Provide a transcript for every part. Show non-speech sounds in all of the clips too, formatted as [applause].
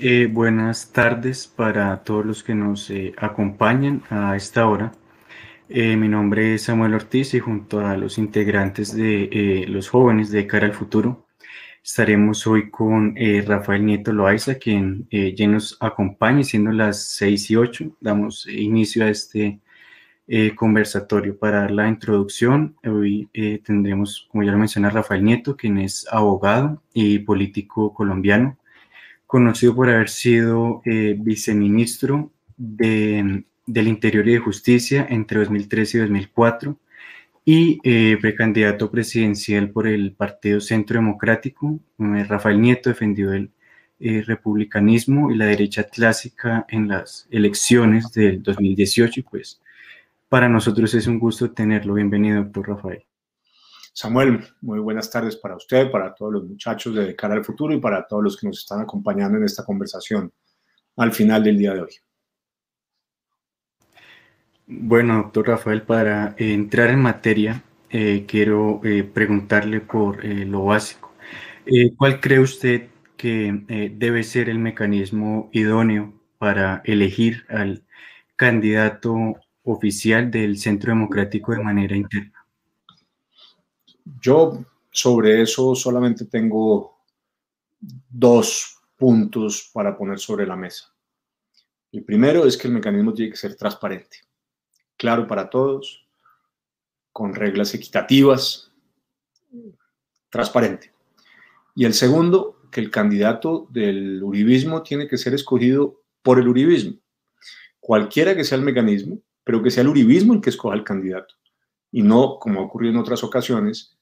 Eh, buenas tardes para todos los que nos eh, acompañan a esta hora. Eh, mi nombre es Samuel Ortiz y junto a los integrantes de los jóvenes de Cara al Futuro estaremos hoy con Rafael Nieto Loaiza, quien ya nos acompaña, siendo las 6 y 8. Damos inicio a este conversatorio para dar la introducción. Hoy tendremos, como ya lo menciona, Rafael Nieto, quien es abogado y político colombiano conocido por haber sido eh, viceministro de, del Interior y de Justicia entre 2013 y 2004 y eh, precandidato presidencial por el Partido Centro Democrático. Eh, Rafael Nieto defendió el republicanismo y la derecha clásica en las elecciones del 2018 y pues para nosotros es un gusto tenerlo. Bienvenido, doctor Rafael. Samuel, muy buenas tardes para usted, para todos los muchachos de Cara al Futuro y para todos los que nos están acompañando en esta conversación al final del día de hoy. Bueno, doctor Rafael, para entrar en materia, eh, quiero eh, preguntarle por eh, lo básico. ¿Cuál cree usted que debe ser el mecanismo idóneo para elegir al candidato oficial del Centro Democrático de manera interna? Yo sobre eso solamente tengo dos puntos para poner sobre la mesa. El primero es que el mecanismo tiene que ser transparente, claro para todos, con reglas equitativas, transparente. Y el segundo, que el candidato del uribismo tiene que ser escogido por el uribismo. Cualquiera que sea el mecanismo, pero que sea el uribismo el que escoja el candidato. Y no, como ha ocurrido en otras ocasiones,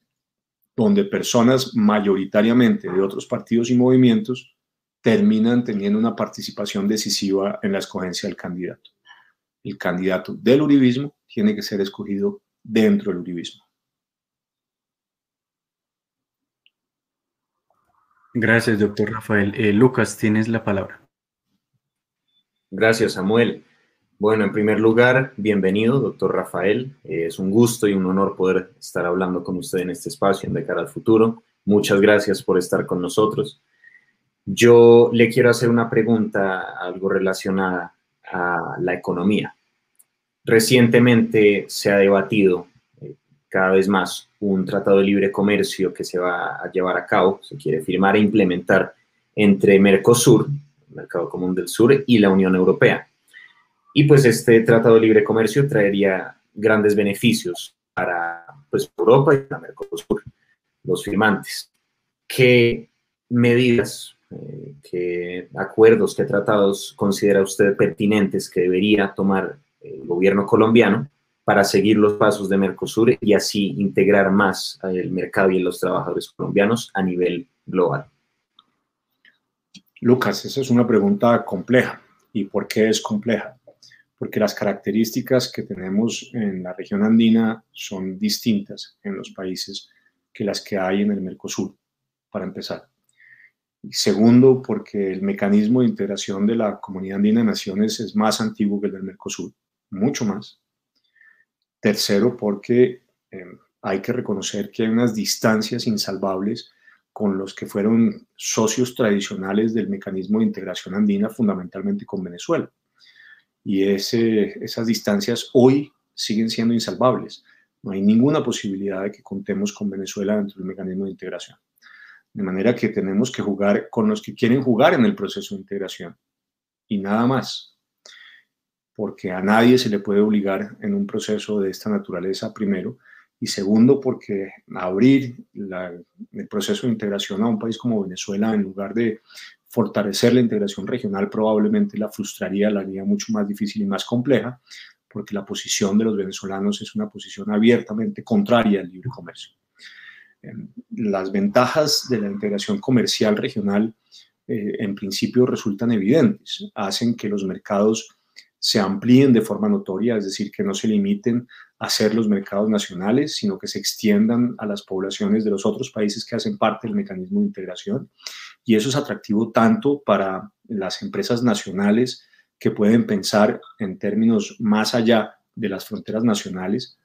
donde personas mayoritariamente de otros partidos y movimientos terminan teniendo una participación decisiva en la escogencia del candidato. El candidato del uribismo tiene que ser escogido dentro del uribismo. Gracias, doctor Rafael. Eh, Lucas, tienes la palabra. Gracias, Samuel. Bueno, en primer lugar, bienvenido, doctor Rafael. Eh, es un gusto y un honor poder estar hablando con usted en este espacio en De cara al futuro. Muchas gracias por estar con nosotros. Yo le quiero hacer una pregunta algo relacionada a la economía. Recientemente se ha debatido eh, cada vez más un tratado de libre comercio que se va a llevar a cabo, se quiere firmar e implementar entre Mercosur, Mercado Común del Sur, y la Unión Europea. Y pues este tratado de libre comercio traería grandes beneficios para pues, Europa y para Mercosur, los firmantes. ¿Qué medidas, eh, qué acuerdos, qué tratados considera usted pertinentes que debería tomar el gobierno colombiano para seguir los pasos de Mercosur y así integrar más el mercado y los trabajadores colombianos a nivel global? Lucas, esa es una pregunta compleja. ¿Y por qué es compleja? Porque las características que tenemos en la región andina son distintas en los países que las que hay en el Mercosur, para empezar. Segundo, porque el mecanismo de integración de la Comunidad Andina de Naciones es más antiguo que el del Mercosur, mucho más. Tercero, porque em, hay que reconocer que hay unas distancias insalvables con los que fueron socios tradicionales del mecanismo de integración andina, fundamentalmente con Venezuela y ese, esas distancias hoy siguen siendo insalvables. No hay ninguna posibilidad de que contemos con Venezuela dentro del mecanismo de integración. De manera que tenemos que jugar con los que quieren jugar en el proceso de integración y nada más. Porque a nadie se le puede obligar en un proceso de esta naturaleza, primero, y segundo, porque abrir el proceso de integración a un país como Venezuela en lugar de fortalecer la integración regional probablemente la frustraría, la haría mucho más difícil y más compleja, porque la posición de los venezolanos es una posición abiertamente contraria al libre comercio. Em, las ventajas de la integración comercial regional eh, en principio resultan evidentes, hacen que los mercados se amplíen de forma notoria, es decir, que no se limiten a ser los mercados nacionales, sino que se extiendan a las poblaciones de los otros países que hacen parte del mecanismo de integración. Y eso es atractivo tanto para las empresas nacionales que pueden pensar en términos más allá de las fronteras nacionales,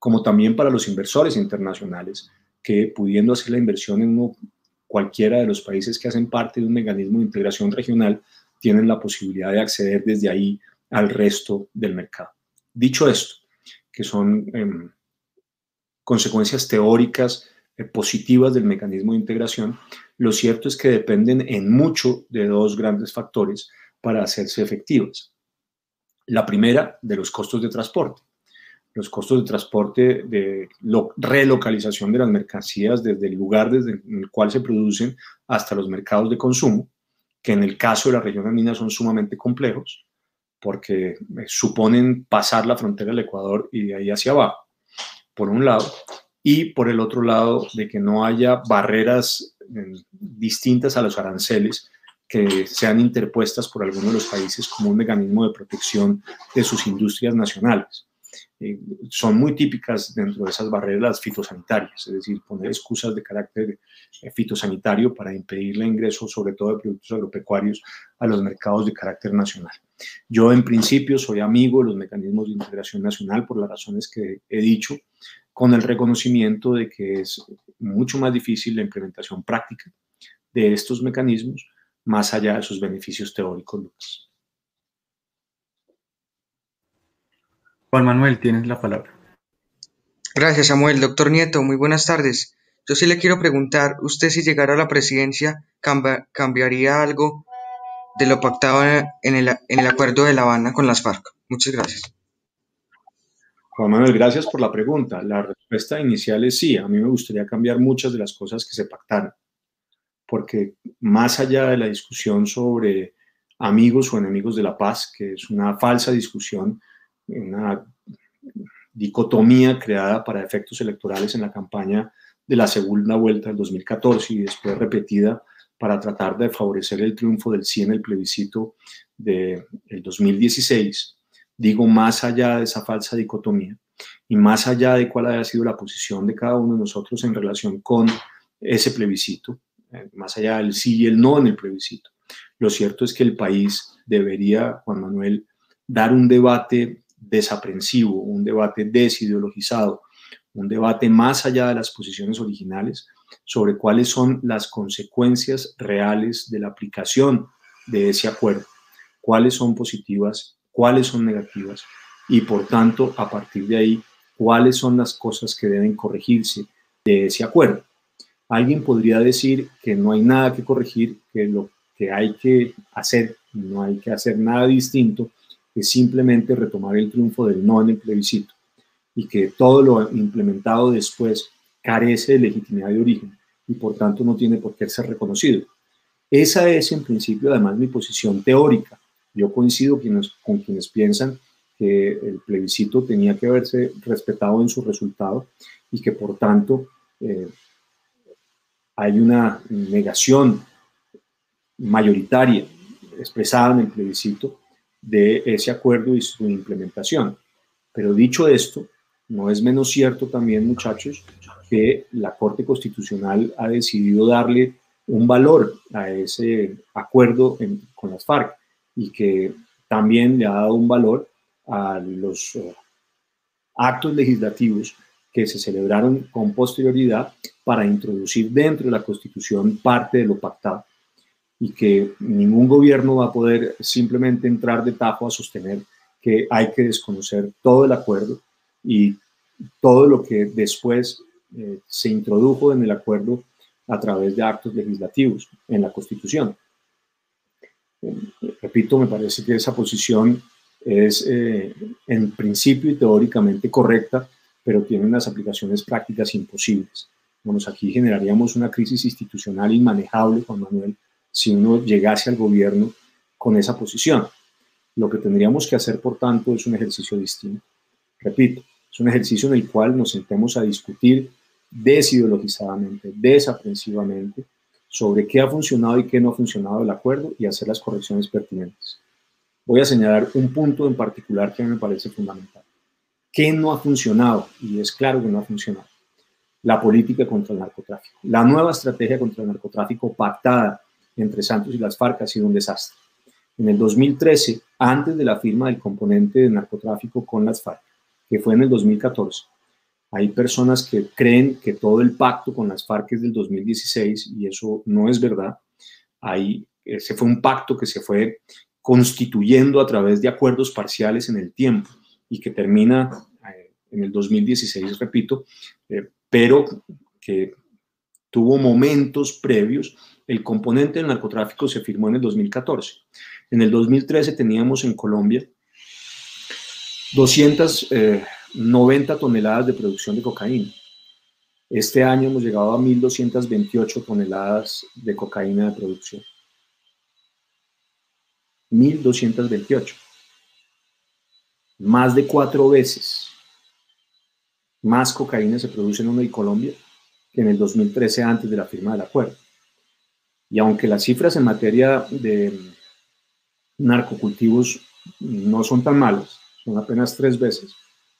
como también para los inversores internacionales que pudiendo hacer la inversión en cualquiera de los países que hacen parte de un mecanismo de integración regional tienen la posibilidad de acceder desde ahí al resto del mercado. Dicho esto, que son em, consecuencias teóricas eh, positivas del mecanismo de integración, lo cierto es que dependen en mucho de dos grandes factores para hacerse efectivas. La primera, de los costos de transporte. Los costos de transporte de relocalización de las mercancías desde el lugar desde el cual se producen hasta los mercados de consumo, que en el caso de la región andina son sumamente complejos, porque eh, suponen pasar la frontera del Ecuador y de ahí hacia abajo, por un lado, y por el otro lado, de que no haya barreras distintas a los aranceles que sean interpuestas por algunos de los países como un mecanismo de protección de sus industrias nacionales. Eh, son muy típicas dentro de esas barreras fitosanitarias, es decir, poner excusas de carácter eh, fitosanitario para impedir el ingreso, sobre todo de productos agropecuarios, a los mercados de carácter nacional. Yo, en principio, soy amigo de los mecanismos de integración nacional por las razones que he dicho, con el reconocimiento de que es mucho más difícil la implementación práctica de estos mecanismos, más allá de sus beneficios teóricos, Lucas. Juan Manuel, tienes la palabra. Gracias, Samuel. Doctor Nieto, muy buenas tardes. Yo sí le quiero preguntar, usted si llegara a la presidencia, ¿cambiaría algo de lo pactado en el, en el acuerdo de La Habana con las FARC? Muchas gracias. Juan Manuel, gracias por la pregunta. La respuesta inicial es sí. A mí me gustaría cambiar muchas de las cosas que se pactaron, porque más allá de la discusión sobre amigos o enemigos de la paz, que es una falsa discusión, una dicotomía creada para efectos electorales en la campaña de la segunda vuelta del 2014 y después repetida para tratar de favorecer el triunfo del sí en el plebiscito del 2016 digo, más allá de esa falsa dicotomía y más allá de cuál haya sido la posición de cada uno de nosotros en relación con ese plebiscito, eh, más allá del sí y el no en el plebiscito. Lo cierto es que el país debería, Juan Manuel, dar un debate desaprensivo, un debate desideologizado, un debate más allá de las posiciones originales sobre cuáles son las consecuencias reales de la aplicación de ese acuerdo, cuáles son positivas cuáles son negativas y por tanto, a partir de ahí, cuáles son las cosas que deben corregirse de ese acuerdo. Alguien podría decir que no hay nada que corregir, que lo que hay que hacer, no hay que hacer nada distinto, que simplemente retomar el triunfo del no en el plebiscito y que todo lo implementado después carece de legitimidad de origen y por tanto no tiene por qué ser reconocido. Esa es en principio además mi posición teórica. Yo coincido con quienes piensan que el plebiscito tenía que haberse respetado en su resultado y que por tanto eh, hay una negación mayoritaria expresada en el plebiscito de ese acuerdo y su implementación. Pero dicho esto, no es menos cierto también, muchachos, que la Corte Constitucional ha decidido darle un valor a ese acuerdo con las FARC y que también le ha dado un valor a los eh, actos legislativos que se celebraron con posterioridad para introducir dentro de la Constitución parte de lo pactado y que ningún gobierno va a poder simplemente entrar de tajo a sostener que hay que desconocer todo el acuerdo y todo lo que después eh, se introdujo en el acuerdo a través de actos legislativos en la Constitución repito, me parece que esa posición es eh, en principio y teóricamente correcta, pero tiene unas aplicaciones prácticas imposibles. Bueno, aquí generaríamos una crisis institucional inmanejable, Juan Manuel, si uno llegase al gobierno con esa posición. Lo que tendríamos que hacer, por tanto, es un ejercicio distinto. Repito, es un ejercicio en el cual nos sentemos a discutir desideologizadamente, desaprensivamente, sobre qué ha funcionado y qué no ha funcionado el acuerdo y hacer las correcciones pertinentes. Voy a señalar un punto en particular que me parece fundamental. ¿Qué no ha funcionado? Y es claro que no ha funcionado. La política contra el narcotráfico. La nueva estrategia contra el narcotráfico pactada entre Santos y las FARC ha sido un desastre. En el 2013, antes de la firma del componente de narcotráfico con las FARC, que fue en el 2014, Hay personas que creen que todo el pacto con las FARC es del 2016 y eso no es verdad. Hay, ese fue un pacto que se fue constituyendo a través de acuerdos parciales en el tiempo y que termina eh, en el 2016, repito, eh, pero que tuvo momentos previos. El componente del narcotráfico se firmó en el 2014. En el 2013 teníamos en Colombia 290 eh, toneladas de producción de cocaína. Este año hemos llegado a 1.228 toneladas de cocaína de producción. 1.228. Más de cuatro veces más cocaína se produce en Colombia que en el 2013 antes de la firma del acuerdo. Y aunque las cifras en materia de narcocultivos no son tan malas, son apenas tres veces,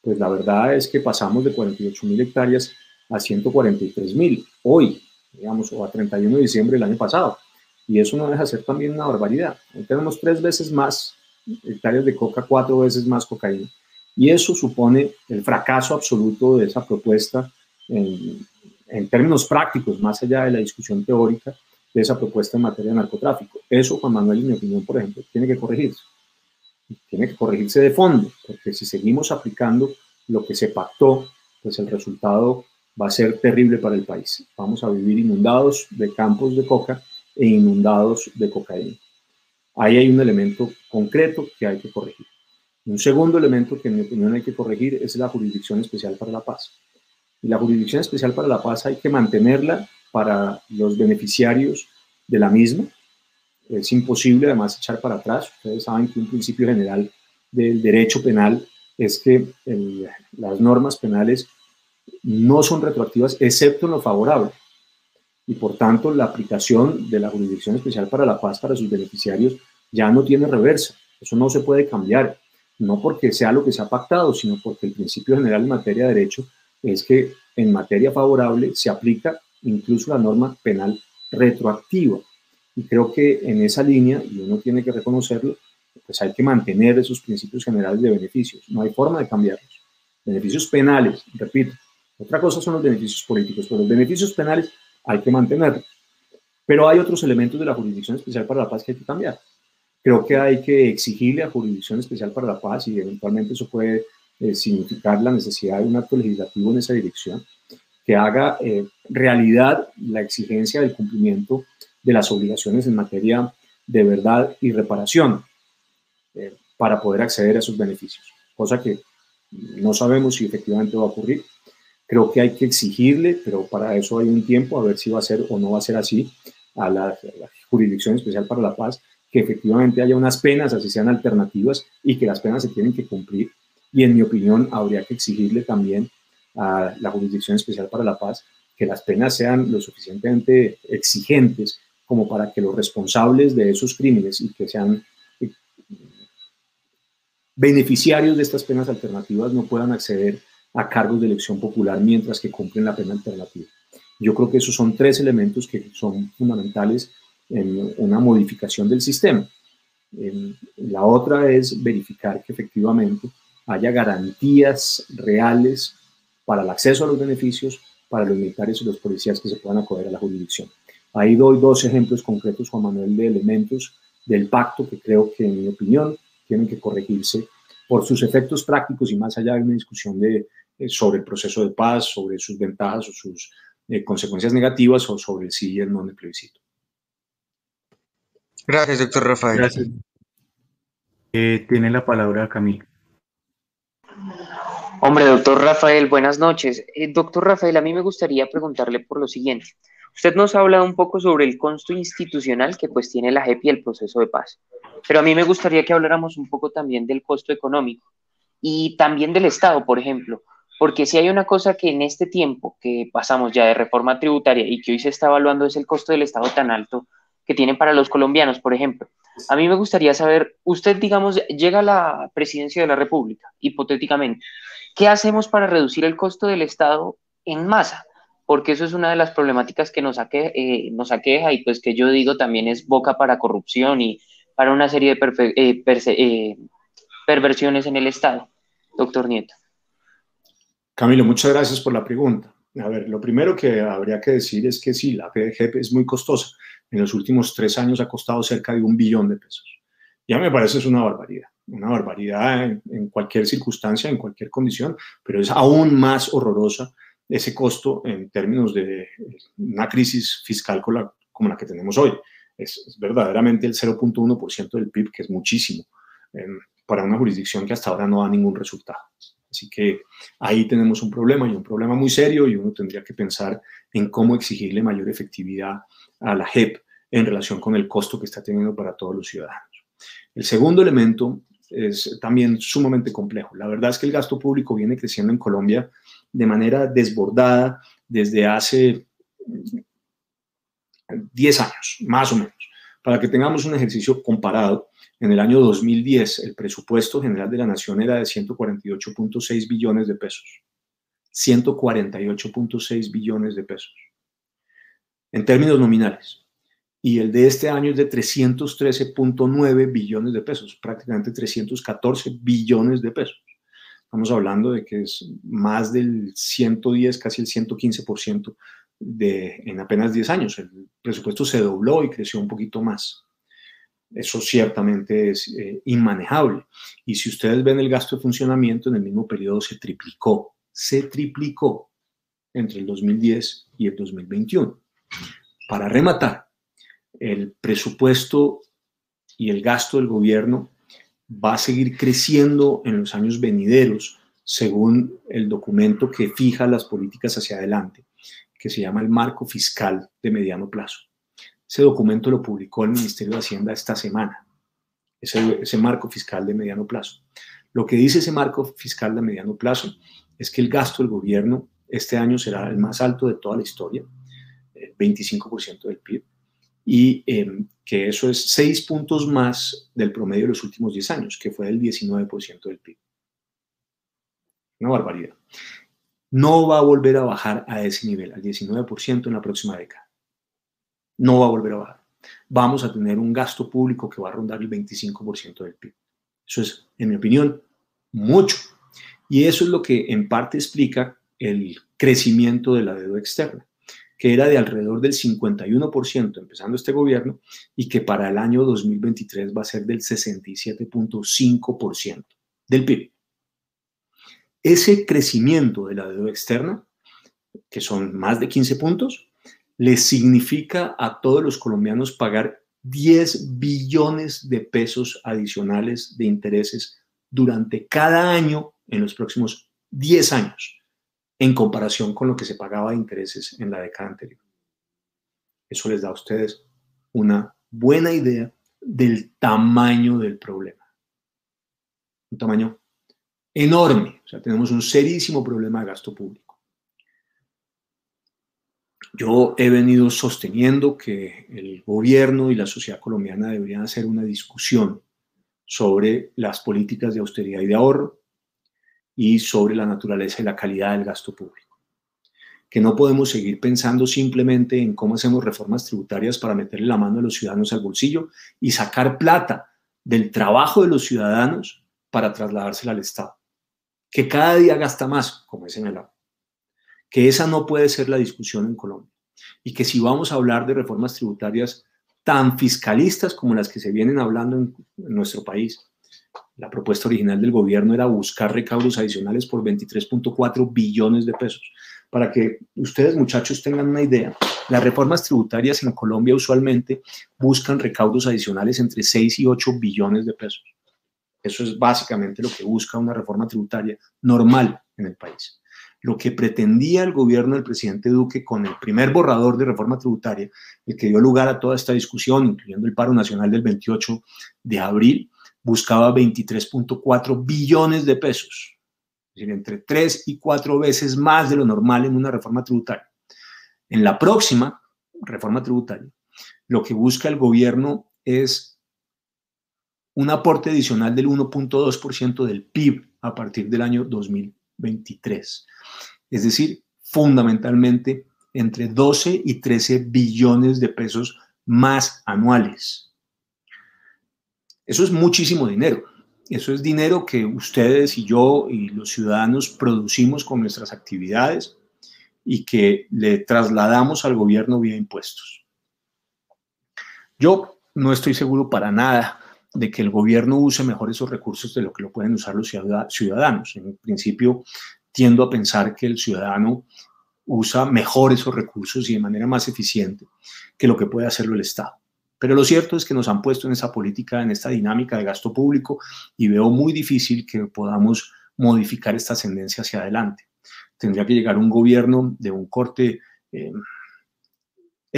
pues la verdad es que pasamos de 48 mil hectáreas a 143 mil hoy, digamos, o a 31 de diciembre del año pasado. Y eso no deja de ser también una barbaridad. Hoy tenemos tres veces más hectáreas de coca, cuatro veces más cocaína. Y eso supone el fracaso absoluto de esa propuesta en, en términos prácticos, más allá de la discusión teórica de esa propuesta en materia de narcotráfico. Eso, Juan Manuel, en mi opinión, por ejemplo, tiene que corregirse. Tiene que corregirse de fondo, porque si seguimos aplicando lo que se pactó, pues el resultado va a ser terrible para el país. Vamos a vivir inundados de campos de coca e inundados de cocaína. Ahí hay un elemento concreto que hay que corregir. Un segundo elemento que en mi opinión hay que corregir es la Jurisdicción Especial para la Paz. Y la Jurisdicción Especial para la Paz hay que mantenerla para los beneficiarios de la misma. Es imposible además echar para atrás. Ustedes saben que un principio general del derecho penal es que las normas penales no son retroactivas excepto en lo favorable. Y por tanto, la aplicación de la Jurisdicción Especial para la Paz para sus beneficiarios ya no tiene reversa. Eso no se puede cambiar, no porque sea lo que se ha pactado, sino porque el principio general en materia de derecho es que en materia favorable se aplica incluso la norma penal retroactiva. Y creo que en esa línea, y uno tiene que reconocerlo, pues hay que mantener esos principios generales de beneficios. No hay forma de cambiarlos. Beneficios penales, repito. Otra cosa son los beneficios políticos, pero los beneficios penales hay que mantenerlos. Pero hay otros elementos de la Jurisdicción Especial para la Paz que hay que cambiar. Creo que hay que exigirle a Jurisdicción Especial para la Paz, y eventualmente eso puede eh, significar la necesidad de un acto legislativo en esa dirección, que haga eh, realidad la exigencia del cumplimiento de las obligaciones en materia de verdad y reparación eh, para poder acceder a esos beneficios, cosa que no sabemos si efectivamente va a ocurrir. Creo que hay que exigirle, pero para eso hay un tiempo, a ver si va a ser o no va a ser así, a la, a la Jurisdicción Especial para la Paz, que efectivamente haya unas penas, así sean alternativas, y que las penas se tienen que cumplir y en mi opinión habría que exigirle también a la Jurisdicción Especial para la Paz que las penas sean lo suficientemente exigentes como para que los responsables de esos crímenes y que sean eh, beneficiarios de estas penas alternativas no puedan acceder a cargos de elección popular mientras que cumplen la pena alternativa. Yo creo que esos son tres elementos que son fundamentales en una modificación del sistema. La otra es verificar que efectivamente haya garantías reales para el acceso a los beneficios para los militares y los policías que se puedan acoger a la jurisdicción. Ahí doy dos ejemplos concretos, Juan Manuel, de elementos del pacto que creo que, en mi opinión, tienen que corregirse por sus efectos prácticos y más allá de una discusión de, eh, sobre el proceso de paz, sobre sus ventajas o sus eh, consecuencias negativas o sobre el sí y el no del plebiscito. Gracias, doctor Rafael. Gracias. Eh, tiene la palabra Camilo. Hombre, doctor Rafael, buenas noches. Eh, doctor Rafael, a mí me gustaría preguntarle por lo siguiente. Usted nos ha hablado un poco sobre el costo institucional que pues tiene la JEP y el proceso de paz, pero a mí me gustaría que habláramos un poco también del costo económico y también del Estado, por ejemplo, porque si hay una cosa que en este tiempo que pasamos ya de reforma tributaria y que hoy se está evaluando es el costo del Estado tan alto que tienen para los colombianos, por ejemplo. A mí me gustaría saber, usted, digamos, llega a la presidencia de la República, hipotéticamente, ¿qué hacemos para reducir el costo del Estado en masa? Porque eso es una de las problemáticas que nos, eh, nos aqueja y pues que yo digo también es boca para corrupción y para una serie de eh, eh, perversiones en el Estado. Doctor Nieto. Camilo, muchas gracias por la pregunta. A ver, lo primero que habría que decir es que sí, la PDGP es muy costosa. En los últimos tres años ha costado cerca de un billón de pesos. Ya me parece es una barbaridad, una barbaridad en cualquier circunstancia, en cualquier condición, pero es aún más horrorosa ese costo en términos de una crisis fiscal como la, como la que tenemos hoy. Es, es verdaderamente el 0.1% del PIB, que es muchísimo eh, para una jurisdicción que hasta ahora no da ningún resultado. Así que ahí tenemos un problema y un problema muy serio y uno tendría que pensar en cómo exigirle mayor efectividad a la JEP en relación con el costo que está teniendo para todos los ciudadanos. El segundo elemento es también sumamente complejo. La verdad es que el gasto público viene creciendo en Colombia de manera desbordada desde hace 10 años, más o menos. Para que tengamos un ejercicio comparado, en el año 2010 el presupuesto general de la nación era de 148.6 billones de pesos. 148.6 billones de pesos. En términos nominales. Y el de este año es de 313.9 billones de pesos, prácticamente 314 billones de pesos. Estamos hablando de que es más del 110, casi el 115% de, en apenas 10 años. El presupuesto se dobló y creció un poquito más. Eso ciertamente es eh, inmanejable. Y si ustedes ven el gasto de funcionamiento, en el mismo periodo se triplicó, se triplicó entre el 2010 y el 2021. Para rematar, el presupuesto y el gasto del gobierno va a seguir creciendo en los años venideros según el documento que fija las políticas hacia adelante, que se llama el marco fiscal de mediano plazo. Ese documento lo publicó el Ministerio de Hacienda esta semana, ese, marco fiscal de mediano plazo. Lo que dice ese marco fiscal de mediano plazo es que el gasto del gobierno este año será el más alto de toda la historia, el 25% del PIB, y eh, que eso es seis puntos más del promedio de los últimos 10 años, que fue del 19% del PIB. Una barbaridad. No va a volver a bajar a ese nivel, al 19% en la próxima década. No va a volver a bajar. Vamos a tener un gasto público que va a rondar el 25% del PIB. Eso es, en mi opinión, mucho. Y eso es lo que en parte explica el crecimiento de la deuda externa que era de alrededor del 51% empezando este gobierno y que para el año 2023 va a ser del 67.5% del PIB. Ese crecimiento de la deuda externa, que son más de 15 puntos, le significa a todos los colombianos pagar 10 billones de pesos adicionales de intereses durante cada año en los próximos 10 años en comparación con lo que se pagaba de intereses en la década anterior. Eso les da a ustedes una buena idea del tamaño del problema. Un tamaño enorme. O sea, tenemos un serísimo problema de gasto público. Yo he venido sosteniendo que el gobierno y la sociedad colombiana deberían hacer una discusión sobre las políticas de austeridad y de ahorro, y sobre la naturaleza y la calidad del gasto público. Que no podemos seguir pensando simplemente en cómo hacemos reformas tributarias para meterle la mano a los ciudadanos al bolsillo y sacar plata del trabajo de los ciudadanos para trasladársela al Estado. Que cada día gasta más, como es en el agua. Que esa no puede ser la discusión en Colombia. Y que si vamos a hablar de reformas tributarias tan fiscalistas como las que se vienen hablando en, en nuestro país, la propuesta original del gobierno era buscar recaudos adicionales por 23.4 billones de pesos. Para que ustedes, muchachos, tengan una idea, las reformas tributarias en Colombia usualmente buscan recaudos adicionales entre 6 y 8 billones de pesos. Eso es básicamente lo que busca una reforma tributaria normal en el país. Lo que pretendía el gobierno del presidente Duque con el primer borrador de reforma tributaria, el que dio lugar a toda esta discusión, incluyendo el paro nacional del 28 de abril, buscaba 23.4 billones de pesos, es decir, entre tres y cuatro veces más de lo normal en una reforma tributaria. En la próxima reforma tributaria, lo que busca el gobierno es un aporte adicional del 1.2% del PIB a partir del año 2023. Es decir, fundamentalmente entre 12 y 13 billones de pesos más anuales. Eso es muchísimo dinero. eso es dinero que ustedes y yo y los ciudadanos producimos con nuestras actividades y que le trasladamos al gobierno vía impuestos. Yo no estoy seguro para nada de que el gobierno use mejor esos recursos de lo que lo pueden usar los ciudadanos. En principio, tiendo a pensar que el ciudadano usa mejor esos recursos y de manera más eficiente que lo que puede hacerlo el Estado. Pero lo cierto es que nos han puesto en esa política, en esta dinámica de gasto público y veo muy difícil que podamos modificar esta tendencia hacia adelante. Tendría que llegar un gobierno de un corte eh,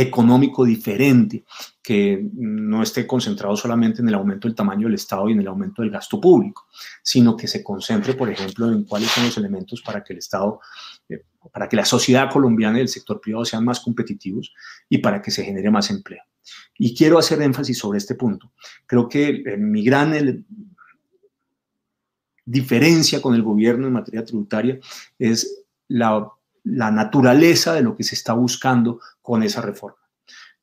económico diferente, que no esté concentrado solamente en el aumento del tamaño del Estado y en el aumento del gasto público, sino que se concentre, por ejemplo, en cuáles son los elementos para que el Estado, eh, para que la sociedad colombiana y el sector privado sean más competitivos y para que se genere más empleo. Y quiero hacer énfasis sobre este punto. Creo que eh, mi gran diferencia con el gobierno en materia tributaria es la, la naturaleza de lo que se está buscando con esa reforma.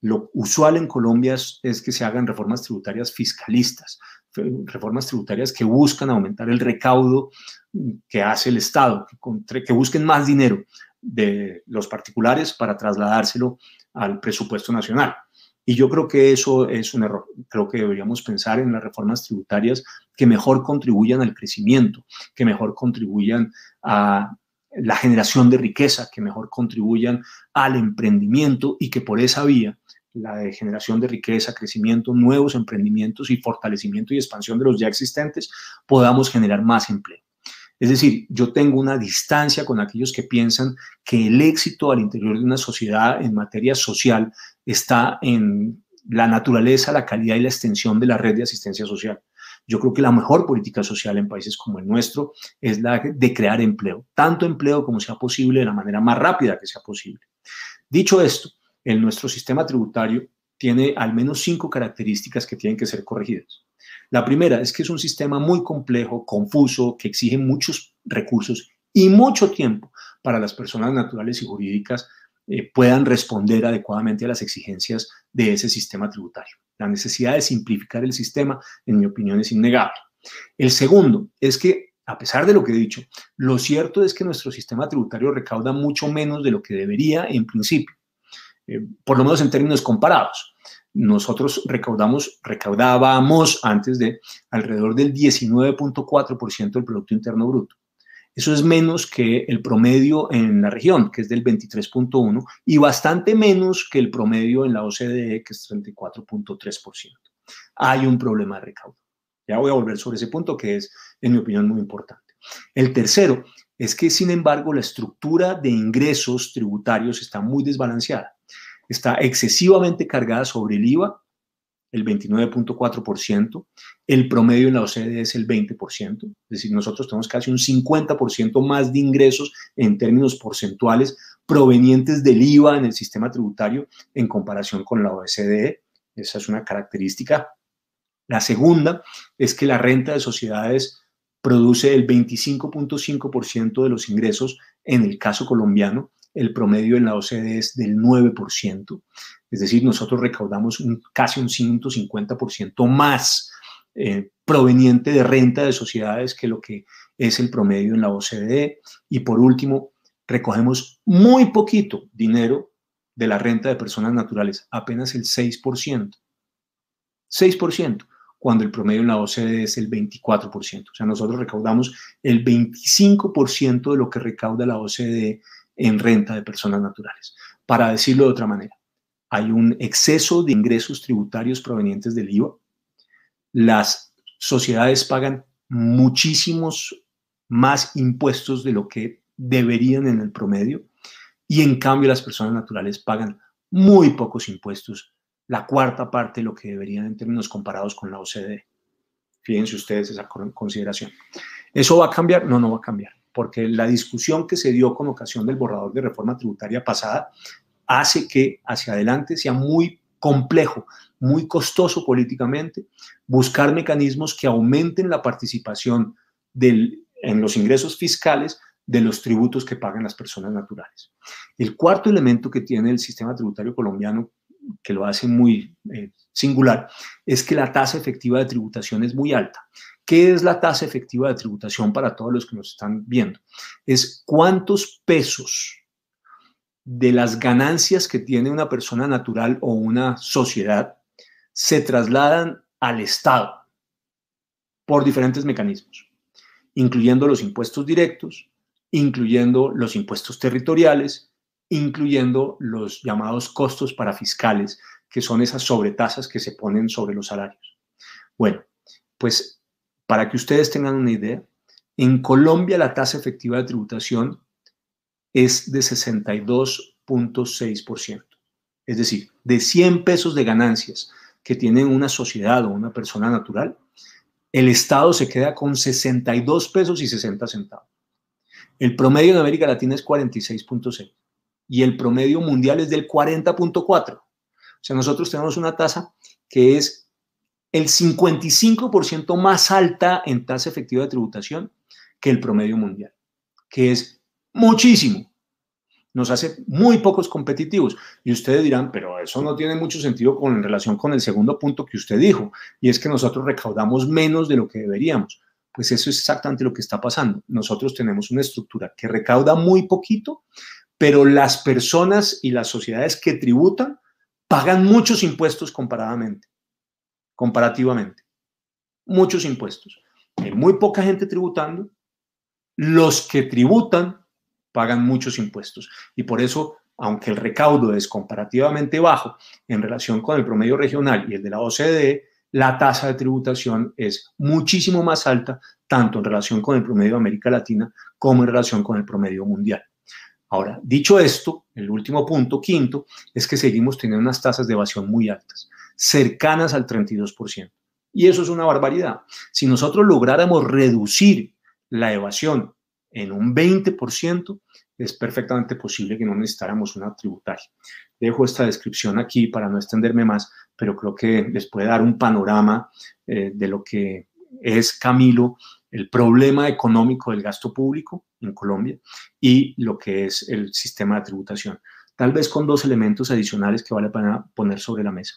Lo usual en Colombia es, que se hagan reformas tributarias fiscalistas, reformas tributarias que buscan aumentar el recaudo que hace el Estado, que, que busquen más dinero de los particulares para trasladárselo al presupuesto nacional. Y yo creo que eso es un error. Creo que deberíamos pensar en las reformas tributarias que mejor contribuyan al crecimiento, que mejor contribuyan a la generación de riqueza, que mejor contribuyan al emprendimiento y que por esa vía, la de generación de riqueza, crecimiento, nuevos emprendimientos y fortalecimiento y expansión de los ya existentes, podamos generar más empleo. Es decir, yo tengo una distancia con aquellos que piensan que el éxito al interior de una sociedad en materia social está en la naturaleza, la calidad y la extensión de la red de asistencia social. Yo creo que la mejor política social en países como el nuestro es la de crear empleo, tanto empleo como sea posible de la manera más rápida que sea posible. Dicho esto, en nuestro sistema tributario tiene al menos cinco características que tienen que ser corregidas. La primera es que es un sistema muy complejo, confuso, que exige muchos recursos y mucho tiempo para las personas naturales y jurídicas eh, puedan responder adecuadamente a las exigencias de ese sistema tributario. La necesidad de simplificar el sistema, en mi opinión, es innegable. El segundo es que, a pesar de lo que he dicho, lo cierto es que nuestro sistema tributario recauda mucho menos de lo que debería en principio, eh, por lo menos en términos comparados. Nosotros recaudamos, recaudábamos antes de alrededor del 19.4% del Producto Interno Bruto. Eso es menos que el promedio en la región, que es del 23.1, y bastante menos que el promedio en la OCDE, que es 34.3%. Hay un problema de recaudo. Ya voy a volver sobre ese punto que es, en mi opinión, muy importante. El tercero es que, sin embargo, la estructura de ingresos tributarios está muy desbalanceada. Está excesivamente cargada sobre el IVA el 29.4%, el promedio en la OCDE es el 20%, es decir, nosotros tenemos casi un 50% más de ingresos en términos porcentuales provenientes del IVA en el sistema tributario en comparación con la OCDE. Esa es una característica. La segunda es que la renta de sociedades produce el 25.5% de los ingresos en el caso colombiano, el promedio en la OCDE es del 9%. Es decir, nosotros recaudamos casi un 150% más eh, proveniente de renta de sociedades que lo que es el promedio en la OCDE. Y por último, recogemos muy poquito dinero de la renta de personas naturales, apenas el 6%. 6%, cuando el promedio en la OCDE es el 24%. O sea, nosotros recaudamos el 25% de lo que recauda la OCDE en renta de personas naturales. Para decirlo de otra manera, hay un exceso de ingresos tributarios provenientes del IVA. Las sociedades pagan muchísimos más impuestos de lo que deberían en el promedio y en cambio las personas naturales pagan muy pocos impuestos, la cuarta parte de lo que deberían en términos comparados con la OCDE. Fíjense ustedes esa consideración. ¿Eso va a cambiar? No, no va a cambiar, porque la discusión que se dio con ocasión del borrador de reforma tributaria pasada hace que hacia adelante sea muy complejo, muy costoso políticamente, buscar mecanismos que aumenten la participación en los ingresos fiscales de los tributos que pagan las personas naturales. El cuarto elemento que tiene el sistema tributario colombiano, que lo hace muy eh, singular, es que la tasa efectiva de tributación es muy alta, ¿Qué es la tasa efectiva de tributación para todos los que nos están viendo? Es cuántos pesos de las ganancias que tiene una persona natural o una sociedad se trasladan al Estado por diferentes mecanismos, incluyendo los impuestos directos, incluyendo los impuestos territoriales, incluyendo los llamados costos parafiscales, que son esas sobretasas que se ponen sobre los salarios. Bueno, pues para que ustedes tengan una idea, en Colombia la tasa efectiva de tributación es de 62.6%. Es decir, de 100 pesos de ganancias que tiene una sociedad o una persona natural, el Estado se queda con 62 pesos y 60 centavos. El promedio en América Latina es 46.6 y el promedio mundial es del 40.4. O sea, nosotros tenemos una tasa que es el 55% más alta en tasa efectiva de tributación que el promedio mundial, que es muchísimo. Nos hace muy pocos competitivos. Y ustedes dirán, pero eso no tiene mucho sentido con, en relación con el segundo punto que usted dijo, y es que nosotros recaudamos menos de lo que deberíamos. Pues eso es exactamente lo que está pasando. Nosotros tenemos una estructura que recauda muy poquito, pero las personas y las sociedades que tributan pagan muchos impuestos comparadamente, comparativamente. Muchos impuestos. Hay muy poca gente tributando. Los que tributan pagan muchos impuestos. Y por eso, aunque el recaudo es comparativamente bajo en relación con el promedio regional y el de la OCDE, la tasa de tributación es muchísimo más alta, tanto en relación con el promedio de América Latina como en relación con el promedio mundial. Ahora, dicho esto, el último punto, quinto, es que seguimos teniendo unas tasas de evasión muy altas, cercanas al 32%. Y eso es una barbaridad. Si nosotros lográramos reducir la evasión en un 20%, es perfectamente posible que no necesitáramos una tributaria. Dejo esta descripción aquí para no extenderme más, pero creo que les puede dar un panorama eh, de lo que es Camilo, el problema económico del gasto público en Colombia y lo que es el sistema de tributación. Tal vez con dos elementos adicionales que vale la pena poner sobre la mesa.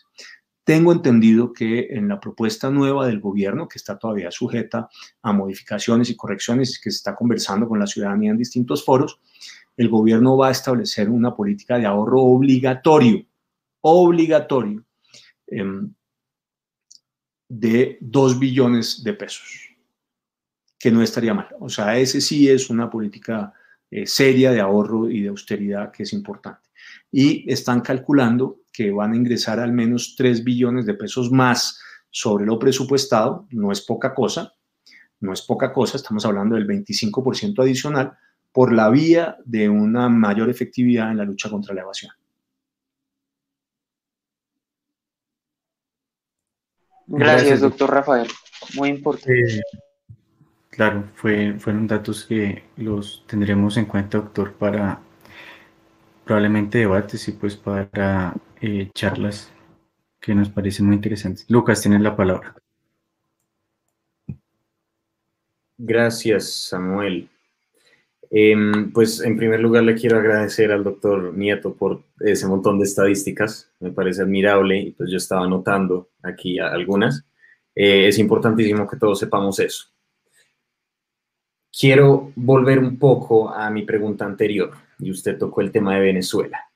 Tengo entendido que en la propuesta nueva del gobierno, que está todavía sujeta a modificaciones y correcciones, que se está conversando con la ciudadanía en distintos foros, el gobierno va a establecer una política de ahorro obligatorio, obligatorio, em, de 2 billones de pesos, que no estaría mal. O sea, ese sí es una política eh, seria de ahorro y de austeridad que es importante. Y están calculando que van a ingresar al menos 3 billones de pesos más sobre lo presupuestado, no es poca cosa, no es poca cosa, estamos hablando del 25% adicional por la vía de una mayor efectividad en la lucha contra la evasión. Gracias, doctor Rafael. Muy importante. Eh, claro, fue, fueron datos que los tendremos en cuenta, doctor, para probablemente debates y pues para eh, charlas que nos parecen muy interesantes. Lucas, tienes la palabra. Gracias, Samuel. Em, pues en primer lugar le quiero agradecer al doctor Nieto por ese montón de estadísticas, me parece admirable y pues yo estaba anotando aquí algunas. Eh, es importantísimo que todos sepamos eso. Quiero volver un poco a mi pregunta anterior y usted tocó el tema de Venezuela.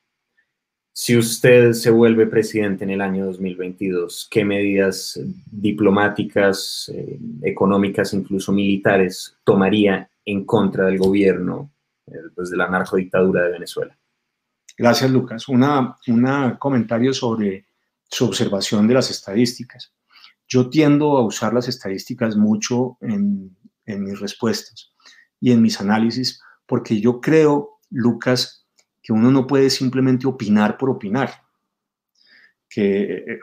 Si usted se vuelve presidente en el año 2022, ¿qué medidas diplomáticas, eh, económicas, incluso militares tomaría en contra del gobierno eh, pues, de la narcodictadura de Venezuela. Gracias, Lucas. Un comentario sobre su observación de las estadísticas. Yo tiendo a usar las estadísticas mucho en, en mis respuestas y en mis análisis, porque yo creo, Lucas, que uno no puede simplemente opinar por opinar, que eh,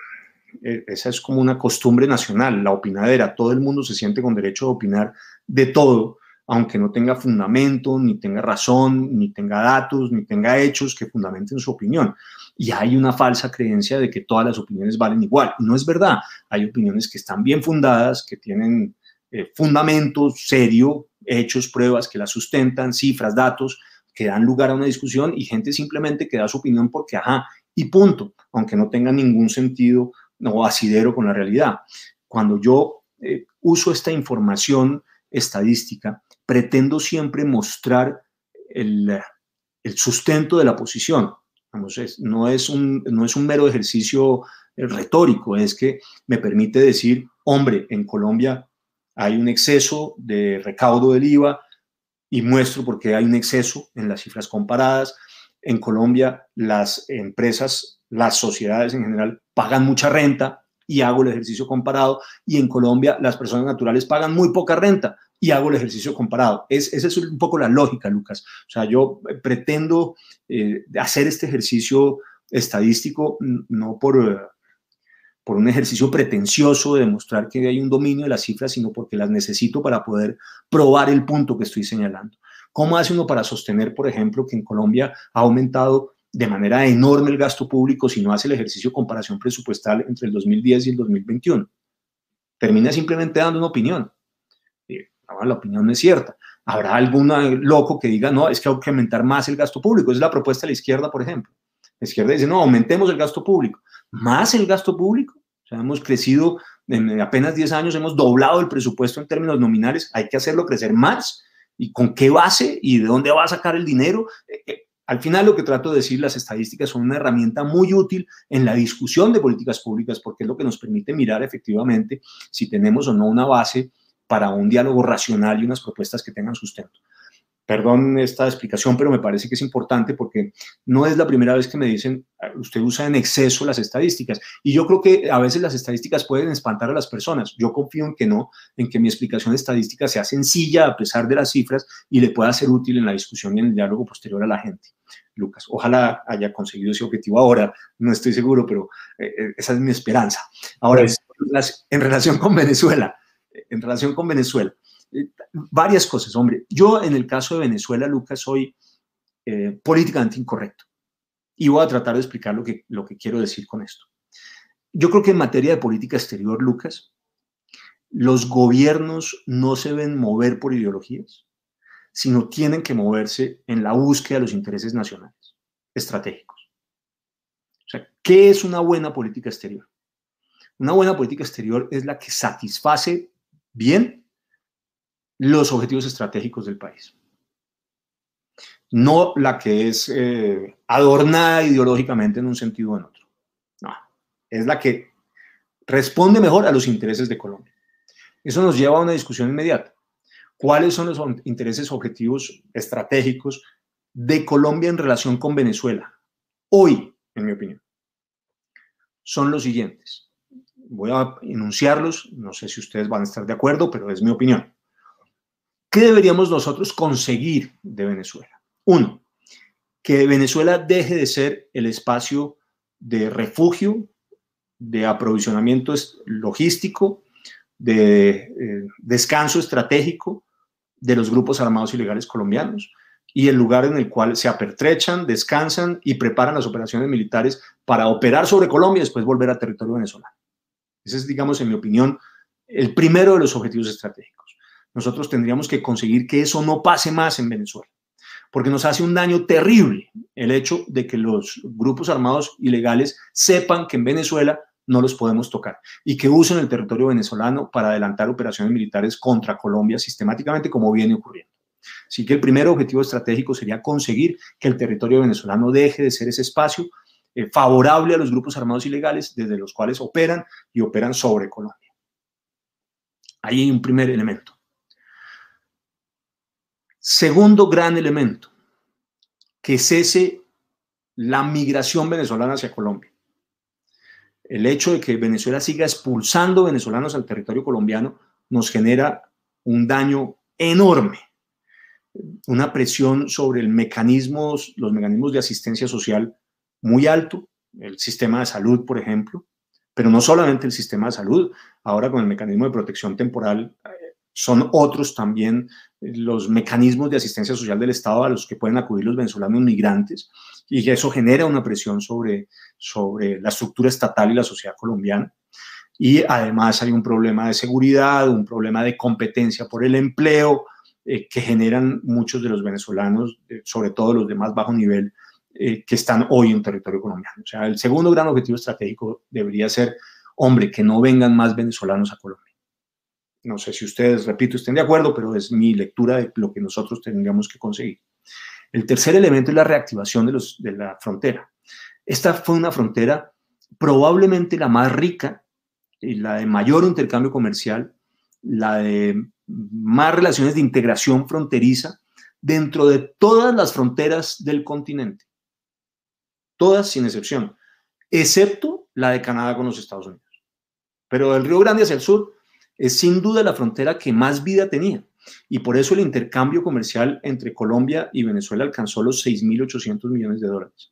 eh, esa es como una costumbre nacional, la opinadera, todo el mundo se siente con derecho a opinar de todo, aunque no tenga fundamento, ni tenga razón, ni tenga datos, ni tenga hechos que fundamenten su opinión. Y hay una falsa creencia de que todas las opiniones valen igual. no es verdad. Hay opiniones que están bien fundadas, que tienen eh, fundamento serio, hechos, pruebas que las sustentan, cifras, datos, que dan lugar a una discusión y gente simplemente que da su opinión porque, ajá, y punto, aunque no tenga ningún sentido o asidero con la realidad. Cuando yo eh, uso esta información estadística, pretendo siempre mostrar el, sustento de la posición. no, es un, no es un mero ejercicio retórico, es que me permite decir, hombre, en Colombia hay un exceso de recaudo del IVA y muestro por qué hay un exceso en las cifras comparadas. En Colombia las empresas, las sociedades en general pagan mucha renta y hago el ejercicio comparado y en Colombia las personas naturales pagan muy poca renta y hago el ejercicio comparado. Es, esa es un poco la lógica, Lucas. O sea, yo pretendo eh, hacer este ejercicio estadístico no por, por un ejercicio pretencioso de demostrar que hay un dominio de las cifras, sino porque las necesito para poder probar el punto que estoy señalando. ¿Cómo hace uno para sostener, por ejemplo, que en Colombia ha aumentado de manera enorme el gasto público si no hace el ejercicio de comparación presupuestal entre el 2010 y el 2021? Termina simplemente dando una opinión la opinión no es cierta. Habrá algún loco que diga, no, es que hay que aumentar más el gasto público. es la propuesta de la izquierda, por ejemplo. La izquierda dice, no, aumentemos el gasto público. ¿Más el gasto público? Sea, hemos crecido en apenas 10 años, hemos doblado el presupuesto en términos nominales. Hay que hacerlo crecer más. ¿Y con qué base? ¿Y de dónde va a sacar el dinero? Eh, eh, al final lo que trato de decir, las estadísticas son una herramienta muy útil en la discusión de políticas públicas porque es lo que nos permite mirar efectivamente si tenemos o no una base para un diálogo racional y unas propuestas que tengan sustento. Perdón esta explicación, pero me parece que es importante porque no es la primera vez que me dicen, usted usa en exceso las estadísticas. Y yo creo que a veces las estadísticas pueden espantar a las personas. Yo confío en que no, en que mi explicación estadística sea sencilla a pesar de las cifras y le pueda ser útil en la discusión y en el diálogo posterior a la gente. Lucas. Ojalá haya conseguido ese objetivo ahora, no estoy seguro, pero eh, eh, esa es mi esperanza. Ahora, pues en relación con Venezuela, en relación con Venezuela. Eh, varias cosas, hombre. Yo en el caso de Venezuela, Lucas, soy eh, políticamente incorrecto. Y voy a tratar de explicar lo que, lo que quiero decir con esto. Yo creo que en materia de política exterior, Lucas, los gobiernos no se ven mover por ideologías, sino tienen que moverse en la búsqueda de los intereses nacionales, estratégicos. O sea, ¿qué es una buena política exterior? Una buena política exterior es la que satisface bien los objetivos estratégicos del país. No la que es eh, adornada ideológicamente en un sentido o en otro. No, es la que responde mejor a los intereses de Colombia. Eso nos lleva a una discusión inmediata. ¿Cuáles son los intereses objetivos estratégicos de Colombia en relación con Venezuela? Hoy, en mi opinión, son los siguientes voy a enunciarlos, no sé si ustedes van a estar de acuerdo, pero es mi opinión. ¿Qué deberíamos nosotros conseguir de Venezuela? Uno, que Venezuela deje de ser el espacio de refugio, de aprovisionamiento logístico, de eh, descanso estratégico de los grupos armados ilegales colombianos y el lugar en el cual se apertrechan, descansan y preparan las operaciones militares para operar sobre Colombia y después volver a territorio venezolano. Ese es, digamos, en mi opinión, el primero de los objetivos estratégicos. Nosotros tendríamos que conseguir que eso no pase más en Venezuela, porque nos hace un daño terrible el hecho de que los grupos armados ilegales sepan que en Venezuela no los podemos tocar y que usen el territorio venezolano para adelantar operaciones militares contra Colombia sistemáticamente como viene ocurriendo. Así que el primer objetivo estratégico sería conseguir que el territorio venezolano deje de ser ese espacio eh, favorable a los grupos armados ilegales desde los cuales operan y operan sobre Colombia. Ahí hay un primer elemento. Segundo gran elemento, que cese la migración venezolana hacia Colombia. El hecho de que Venezuela siga expulsando venezolanos al territorio colombiano nos genera un daño enorme, una presión sobre el mecanismos, los mecanismos de asistencia social muy alto, el sistema de salud, por ejemplo, pero no solamente el sistema de salud, ahora con el mecanismo de protección temporal son otros también eh, los mecanismos de asistencia social del Estado a los que pueden acudir los venezolanos migrantes y eso genera una presión sobre, sobre la estructura estatal y la sociedad colombiana. Y además hay un problema de seguridad, un problema de competencia por el empleo eh, que generan muchos de los venezolanos, sobre todo los de más bajo nivel, eh, que están hoy en territorio colombiano. O sea, el segundo gran objetivo estratégico debería ser, hombre, que no vengan más venezolanos a Colombia. No sé si ustedes, repito, estén de acuerdo, pero es mi lectura de lo que nosotros tendríamos que conseguir. El tercer elemento es la reactivación de, los, de la frontera. Esta fue una frontera probablemente la más rica y la de mayor intercambio comercial, la de más relaciones de integración fronteriza dentro de todas las fronteras del continente. Todas sin excepción, excepto la de Canadá con los Estados Unidos. Pero el Río Grande hacia el sur es sin duda la frontera que más vida tenía. Y por eso el intercambio comercial entre Colombia y Venezuela alcanzó los 6.800 millones de dólares,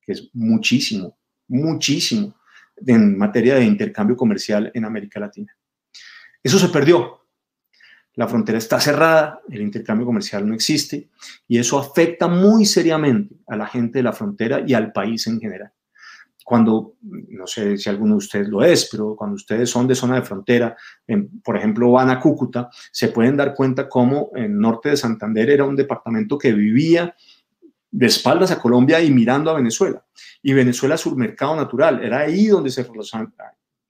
que es muchísimo, muchísimo en materia de intercambio comercial en América Latina. Eso se perdió. La frontera está cerrada, el intercambio comercial no existe y eso afecta muy seriamente a la gente de la frontera y al país en general cuando, no sé si alguno de ustedes lo es, pero cuando ustedes son de zona de frontera, por ejemplo, van a Cúcuta, se pueden dar cuenta cómo en norte de Santander era un departamento que vivía de espaldas a Colombia y mirando a Venezuela. Y Venezuela su mercado natural, era ahí donde se,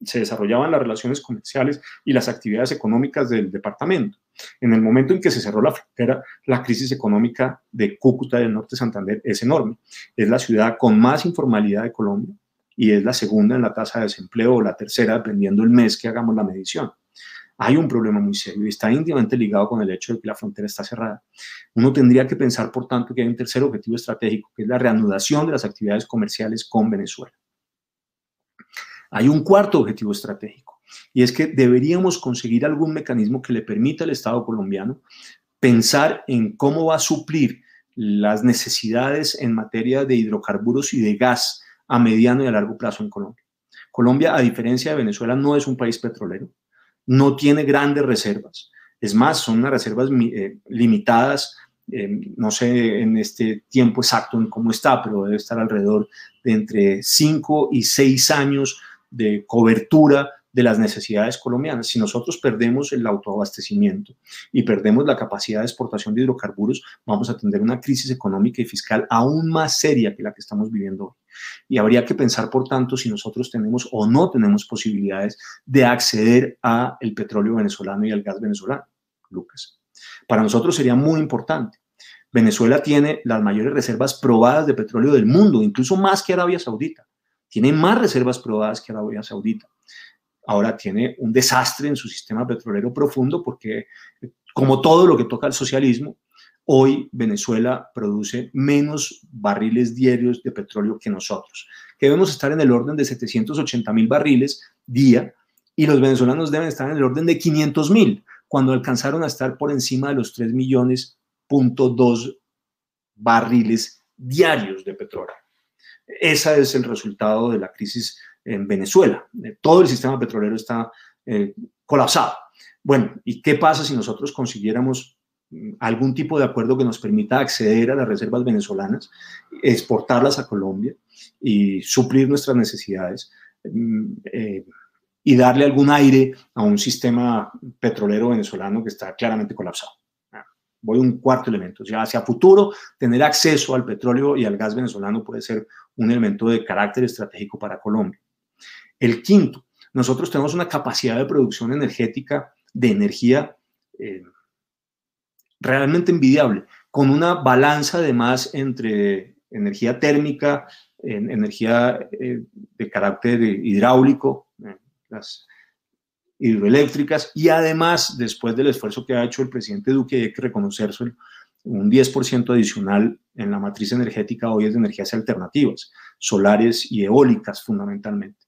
se desarrollaban las relaciones comerciales y las actividades económicas del departamento. En el momento en que se cerró la frontera, la crisis económica de Cúcuta del norte de Santander es enorme. Es la ciudad con más informalidad de Colombia y es la segunda en la tasa de desempleo o la tercera, dependiendo el mes que hagamos la medición. Hay un problema muy serio y está íntimamente ligado con el hecho de que la frontera está cerrada. Uno tendría que pensar, por tanto, que hay un tercer objetivo estratégico, que es la reanudación de las actividades comerciales con Venezuela. Hay un cuarto objetivo estratégico y es que deberíamos conseguir algún mecanismo que le permita al Estado colombiano pensar en cómo va a suplir las necesidades en materia de hidrocarburos y de gas a mediano y a largo plazo en Colombia. Colombia, a diferencia de Venezuela, no es un país petrolero, no tiene grandes reservas. Es más, son unas reservas eh, limitadas, eh, no sé en este tiempo exacto en cómo está, pero debe estar alrededor de entre 5 y 6 años de cobertura de las necesidades colombianas. Si nosotros perdemos el autoabastecimiento y perdemos la capacidad de exportación de hidrocarburos, vamos a tener una crisis económica y fiscal aún más seria que la que estamos viviendo hoy. Y habría que pensar, por tanto, si nosotros tenemos o no tenemos posibilidades de acceder a el petróleo venezolano y al gas venezolano. Lucas. Para nosotros sería muy importante. Venezuela tiene las mayores reservas probadas de petróleo del mundo, incluso más que Arabia Saudita. Tiene más reservas probadas que Arabia Saudita. Ahora tiene un desastre en su sistema petrolero profundo porque, como todo lo que toca al socialismo, Hoy Venezuela produce menos barriles diarios de petróleo que nosotros, que debemos estar en el orden de 780 mil barriles día y los venezolanos deben estar en el orden de 500 mil, cuando alcanzaron a estar por encima de los 3 millones, punto barriles diarios de petróleo. Ese es el resultado de la crisis en Venezuela. Todo el sistema petrolero está eh, colapsado. Bueno, ¿y qué pasa si nosotros consiguiéramos algún tipo de acuerdo que nos permita acceder a las reservas venezolanas, exportarlas a Colombia y suplir nuestras necesidades mm, eh, y darle algún aire a un sistema petrolero venezolano que está claramente colapsado. Voy a un cuarto elemento. Ya hacia futuro, tener acceso al petróleo y al gas venezolano puede ser un elemento de carácter estratégico para Colombia. El quinto, nosotros tenemos una capacidad de producción energética de energía eh, realmente envidiable, con una balanza además entre energía térmica, energía eh, de carácter hidráulico, eh, las hidroeléctricas, y además, después del esfuerzo que ha hecho el presidente Duque, hay que reconocerse, un 10% adicional en la matriz energética hoy es de energías alternativas, solares y eólicas fundamentalmente.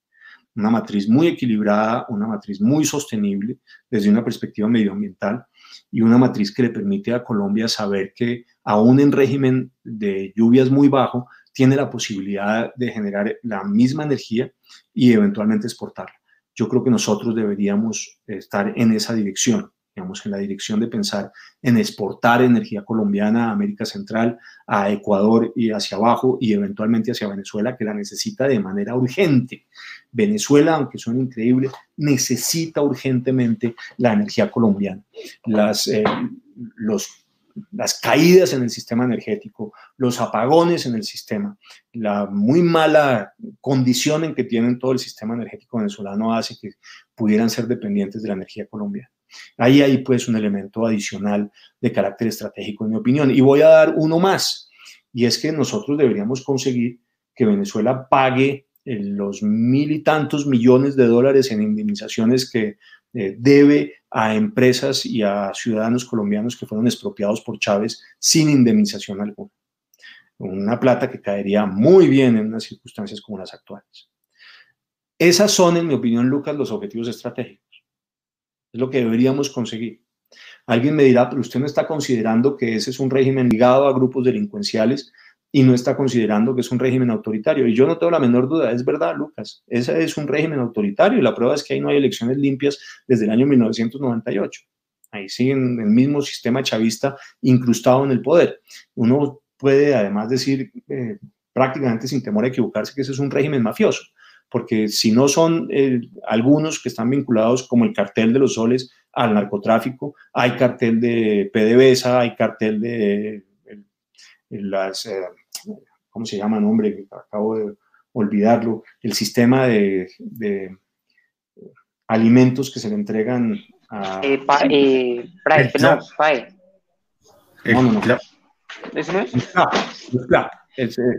Una matriz muy equilibrada, una matriz muy sostenible desde una perspectiva medioambiental y una matriz que le permite a Colombia saber que aún en régimen de lluvias muy bajo, tiene la posibilidad de generar la misma energía y eventualmente exportarla. Yo creo que nosotros deberíamos estar en esa dirección digamos, en la dirección de pensar en exportar energía colombiana a América Central, a Ecuador y hacia abajo y eventualmente hacia Venezuela, que la necesita de manera urgente. Venezuela, aunque suene increíble, necesita urgentemente la energía colombiana. Las, eh, los las caídas en el sistema energético, los apagones en el sistema, la muy mala condición en que tienen todo el sistema energético venezolano hace que pudieran ser dependientes de la energía colombiana. Ahí hay pues un elemento adicional de carácter estratégico, en mi opinión. Y voy a dar uno más, y es que nosotros deberíamos conseguir que Venezuela pague eh, los mil y tantos millones de dólares en indemnizaciones que eh, debe a empresas y a ciudadanos colombianos que fueron expropiados por Chávez sin indemnización alguna. Una plata que caería muy bien en unas circunstancias como las actuales. Esas son, en mi opinión, Lucas, los objetivos estratégicos. Es lo que deberíamos conseguir. Alguien me dirá, pero usted no está considerando que ese es un régimen ligado a grupos delincuenciales y no está considerando que es un régimen autoritario. Y yo no tengo la menor duda, es verdad, Lucas, ese es un régimen autoritario y la prueba es que ahí no hay elecciones limpias desde el año 1998. Ahí siguen el mismo sistema chavista incrustado en el poder. Uno puede además decir eh, prácticamente sin temor a equivocarse que ese es un régimen mafioso, porque si no son eh, algunos que están vinculados como el cartel de los soles al narcotráfico, hay cartel de PDVSA, hay cartel de las, eh, ¿cómo se llama? Nombre, acabo de olvidarlo, el sistema de, alimentos que se le entregan a... Eh, eh, no, PAE. No, no, no. ¿Eso no es? Los CLAP,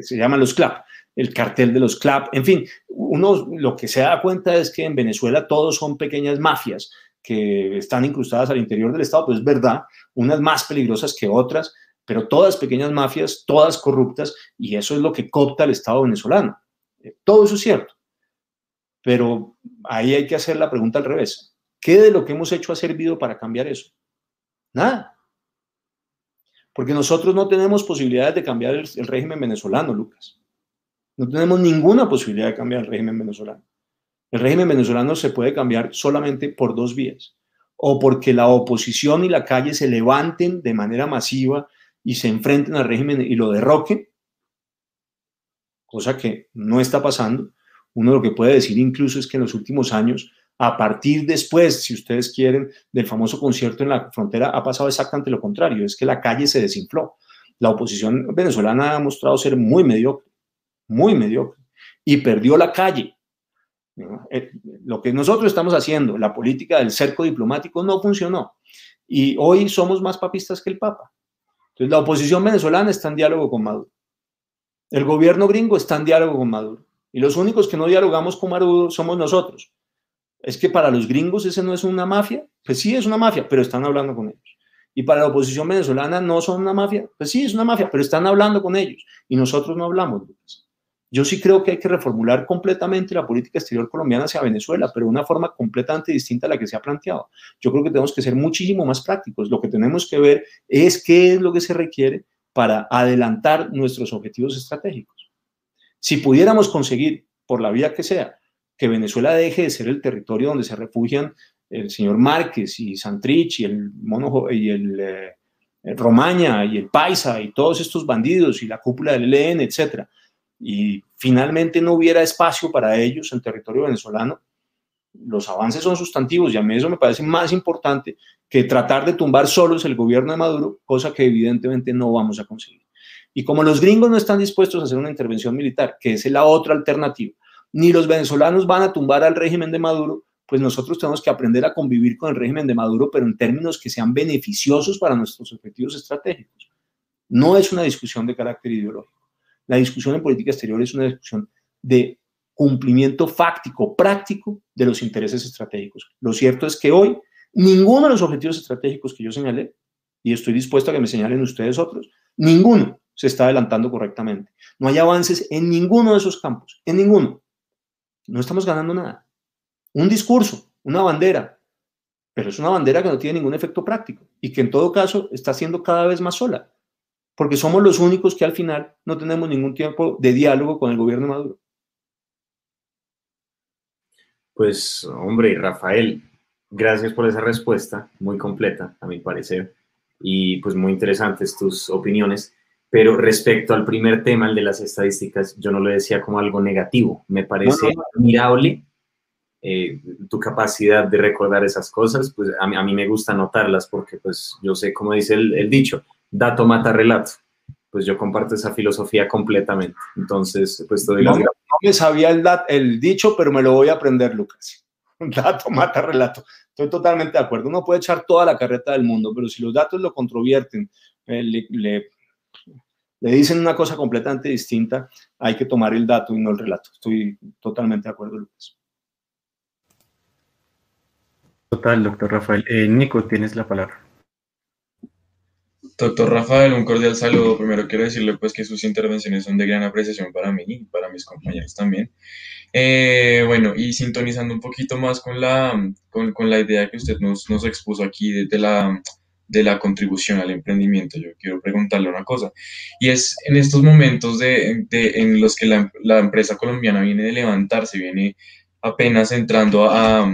se, llaman los CLAP, el cartel de los CLAP, en fin, uno lo que se da cuenta es que en Venezuela todos son pequeñas mafias que están incrustadas al interior del Estado, pues es verdad, unas más peligrosas que otras, pero todas pequeñas mafias, todas corruptas, y eso es lo que copta el Estado venezolano. Eh, todo eso es cierto. Pero ahí hay que hacer la pregunta al revés. ¿Qué de lo que hemos hecho ha servido para cambiar eso? Nada. Porque nosotros no tenemos posibilidades de cambiar el, el régimen venezolano, Lucas. No tenemos ninguna posibilidad de cambiar el régimen venezolano. El régimen venezolano se puede cambiar solamente por dos vías. O porque la oposición y la calle se levanten de manera masiva y se enfrenten al régimen y lo derroquen, cosa que no está pasando. Uno lo que puede decir incluso es que en los últimos años, a partir después, si ustedes quieren, del famoso concierto en la frontera, ha pasado exactamente lo contrario, es que la calle se desinfló. La oposición venezolana ha mostrado ser muy mediocre, muy mediocre, y perdió la calle. Eh, lo que nosotros estamos haciendo, la política del cerco diplomático, no funcionó. Y hoy somos más papistas que el Papa. Entonces, la oposición venezolana está en diálogo con Maduro. El gobierno gringo está en diálogo con Maduro. Y los únicos que no dialogamos con Maduro somos nosotros. Es que para los gringos ese no es una mafia. Pues sí, es una mafia, pero están hablando con ellos. Y para la oposición venezolana no son una mafia. Pues sí, es una mafia, pero están hablando con ellos. Y nosotros no hablamos. Yo sí creo que hay que reformular completamente la política exterior colombiana hacia Venezuela, pero de una forma completamente distinta a la que se ha planteado. Yo creo que tenemos que ser muchísimo más prácticos. Lo que tenemos que ver es qué es lo que se requiere para adelantar nuestros objetivos estratégicos. Si pudiéramos conseguir, por la vía que sea, que Venezuela deje de ser el territorio donde se refugian el señor Márquez y Santrich y el mono y el, eh, Romaña y el Paisa y todos estos bandidos y la cúpula del ELN, etcétera, y finalmente no hubiera espacio para ellos en territorio venezolano, los avances son sustantivos y a mí eso me parece más importante que tratar de tumbar solos el gobierno de Maduro, cosa que evidentemente no vamos a conseguir. Y como los gringos no están dispuestos a hacer una intervención militar, que es la otra alternativa, ni los venezolanos van a tumbar al régimen de Maduro, pues nosotros tenemos que aprender a convivir con el régimen de Maduro, pero en términos que sean beneficiosos para nuestros objetivos estratégicos. No es una discusión de carácter ideológico. La discusión en política exterior es una discusión de cumplimiento fáctico, práctico de los intereses estratégicos. Lo cierto es que hoy ninguno de los objetivos estratégicos que yo señalé, y estoy dispuesto a que me señalen ustedes otros, ninguno se está adelantando correctamente. No hay avances en ninguno de esos campos, en ninguno. No estamos ganando nada. Un discurso, una bandera, pero es una bandera que no tiene ningún efecto práctico y que en todo caso está siendo cada vez más sola porque somos los únicos que al final no tenemos ningún tiempo de diálogo con el gobierno de Maduro. Pues, hombre, Rafael, gracias por esa respuesta, muy completa, a mi parecer, y pues muy interesantes tus opiniones. Pero respecto al primer tema, el de las estadísticas, yo no lo decía como algo negativo. Me parece admirable eh, tu capacidad de recordar esas cosas. Pues a mí, a mí, me gusta notarlas porque, pues, yo sé, como dice el, el dicho, dato mata relato. Pues yo comparto esa filosofía completamente. Entonces, pues todo no, no, me sabía el, el dicho, pero me lo voy a aprender, Lucas. [laughs] Dato mata relato. Estoy totalmente de acuerdo. Uno puede echar toda la carreta del mundo, pero si los datos lo controvierten, eh, le, le, le dicen una cosa completamente distinta, hay que tomar el dato y no el relato. Estoy totalmente de acuerdo, Lucas. Total, doctor Rafael. Eh, Nico, tienes la palabra. Doctor Rafael, un cordial saludo. Primero quiero decirle pues que sus intervenciones son de gran apreciación para mí y para mis compañeros también. Eh, bueno, y sintonizando un poquito más con la, con, con la idea que usted nos, nos expuso aquí de, la, de la contribución al emprendimiento, yo quiero preguntarle una cosa. Y es en estos momentos de, de en los que la, la, empresa colombiana viene de levantarse, viene apenas entrando a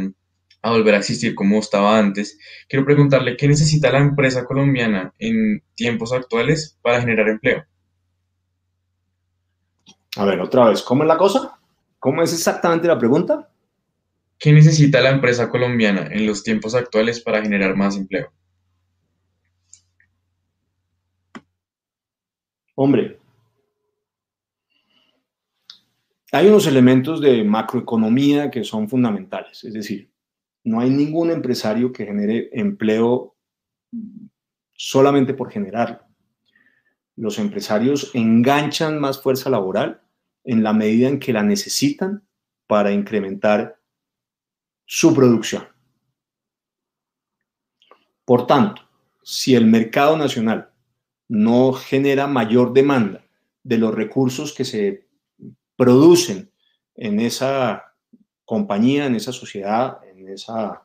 volver a existir como estaba antes. Quiero preguntarle, ¿qué necesita la empresa colombiana en tiempos actuales para generar empleo? A ver, otra vez, ¿cómo es la cosa? ¿Cómo es exactamente la pregunta? ¿Qué necesita la empresa colombiana en los tiempos actuales para generar más empleo? Hombre, hay unos elementos de macroeconomía que son fundamentales, es decir, no hay ningún empresario que genere empleo solamente por generarlo. Los empresarios enganchan más fuerza laboral en la medida en que la necesitan para incrementar su producción. Por tanto, si el mercado nacional no genera mayor demanda de los recursos que se producen en esa compañía, en esa sociedad, esa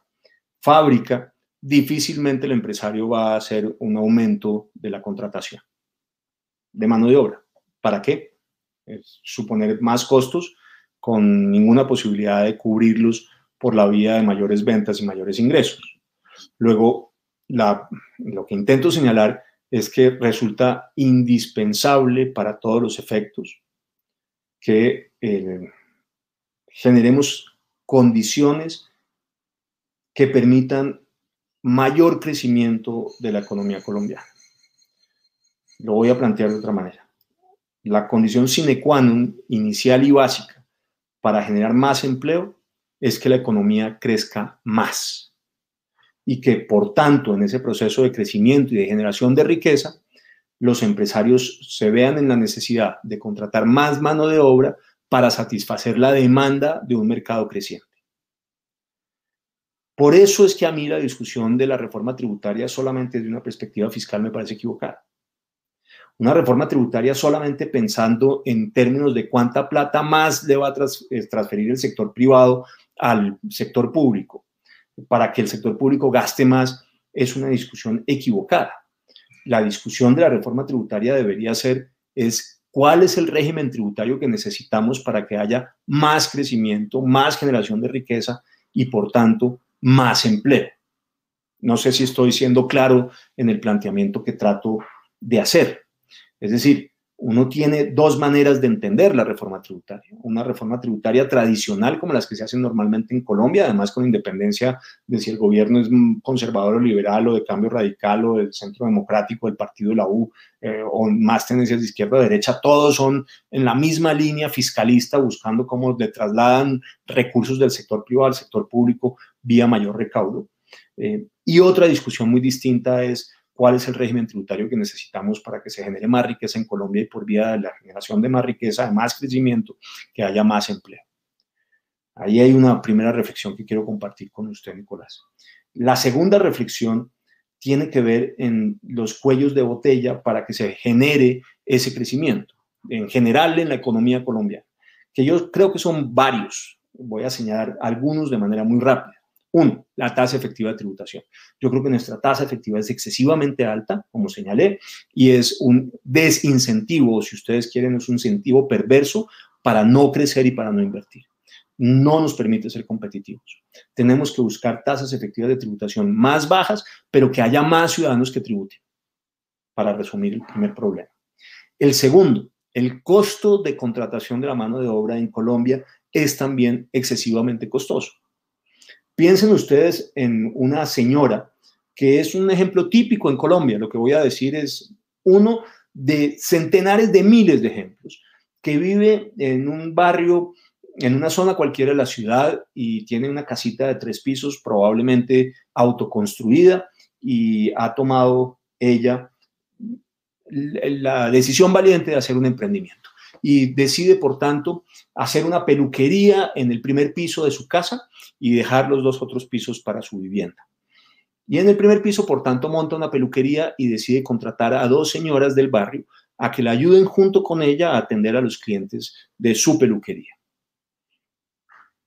fábrica, difícilmente el empresario va a hacer un aumento de la contratación de mano de obra. ¿Para qué? Suponer más costos con ninguna posibilidad de cubrirlos por la vía de mayores ventas y mayores ingresos. Luego, lo que intento señalar es que resulta indispensable para todos los efectos que eh, generemos condiciones que permitan mayor crecimiento de la economía colombiana. Lo voy a plantear de otra manera. La condición sine qua non inicial y básica para generar más empleo es que la economía crezca más y que, por tanto, en ese proceso de crecimiento y de generación de riqueza, los empresarios se vean en la necesidad de contratar más mano de obra para satisfacer la demanda de un mercado creciente. Por eso es que a mí la discusión de la reforma tributaria solamente desde una perspectiva fiscal me parece equivocada. Una reforma tributaria solamente pensando en términos de cuánta plata más le va a eh, transferir el sector privado al sector público para que el sector público gaste más es una discusión equivocada. La discusión de la reforma tributaria debería ser es cuál es el régimen tributario que necesitamos para que haya más crecimiento, más generación de riqueza y por tanto más empleo. No sé si estoy siendo claro en el planteamiento que trato de hacer. Es decir, uno tiene dos maneras de entender la reforma tributaria. Una reforma tributaria tradicional, como las que se hacen normalmente en Colombia, además con independencia de si el gobierno es conservador o liberal o de cambio radical o del centro democrático, del partido de la U eh, o más tendencias de izquierda o derecha, todos son en la misma línea fiscalista buscando cómo le trasladan recursos del sector privado al sector público vía mayor recaudo. Eh, y otra discusión muy distinta es cuál es el régimen tributario que necesitamos para que se genere más riqueza en Colombia y por vía de la generación de más riqueza, de más crecimiento, que haya más empleo. Ahí hay una primera reflexión que quiero compartir con usted, Nicolás. La segunda reflexión tiene que ver en los cuellos de botella para que se genere ese crecimiento, en general en la economía colombiana, que yo creo que son varios. Voy a señalar algunos de manera muy rápida. Uno, la tasa efectiva de tributación. Yo creo que nuestra tasa efectiva es excesivamente alta, como señalé, y es un desincentivo, si ustedes quieren, es un incentivo perverso para no crecer y para no invertir. No nos permite ser competitivos. Tenemos que buscar tasas efectivas de tributación más bajas, pero que haya más ciudadanos que tributen, para resumir el primer problema. El segundo, el costo de contratación de la mano de obra en Colombia es también excesivamente costoso. Piensen ustedes en una señora que es un ejemplo típico en Colombia. Lo que voy a decir es uno de centenares de miles de ejemplos, que vive en un barrio, en una zona cualquiera de la ciudad y tiene una casita de tres pisos, probablemente autoconstruida, y ha tomado ella la decisión valiente de hacer un emprendimiento. Y decide, por tanto, hacer una peluquería en el primer piso de su casa y dejar los dos otros pisos para su vivienda. Y en el primer piso, por tanto, monta una peluquería y decide contratar a dos señoras del barrio a que le ayuden junto con ella a atender a los clientes de su peluquería.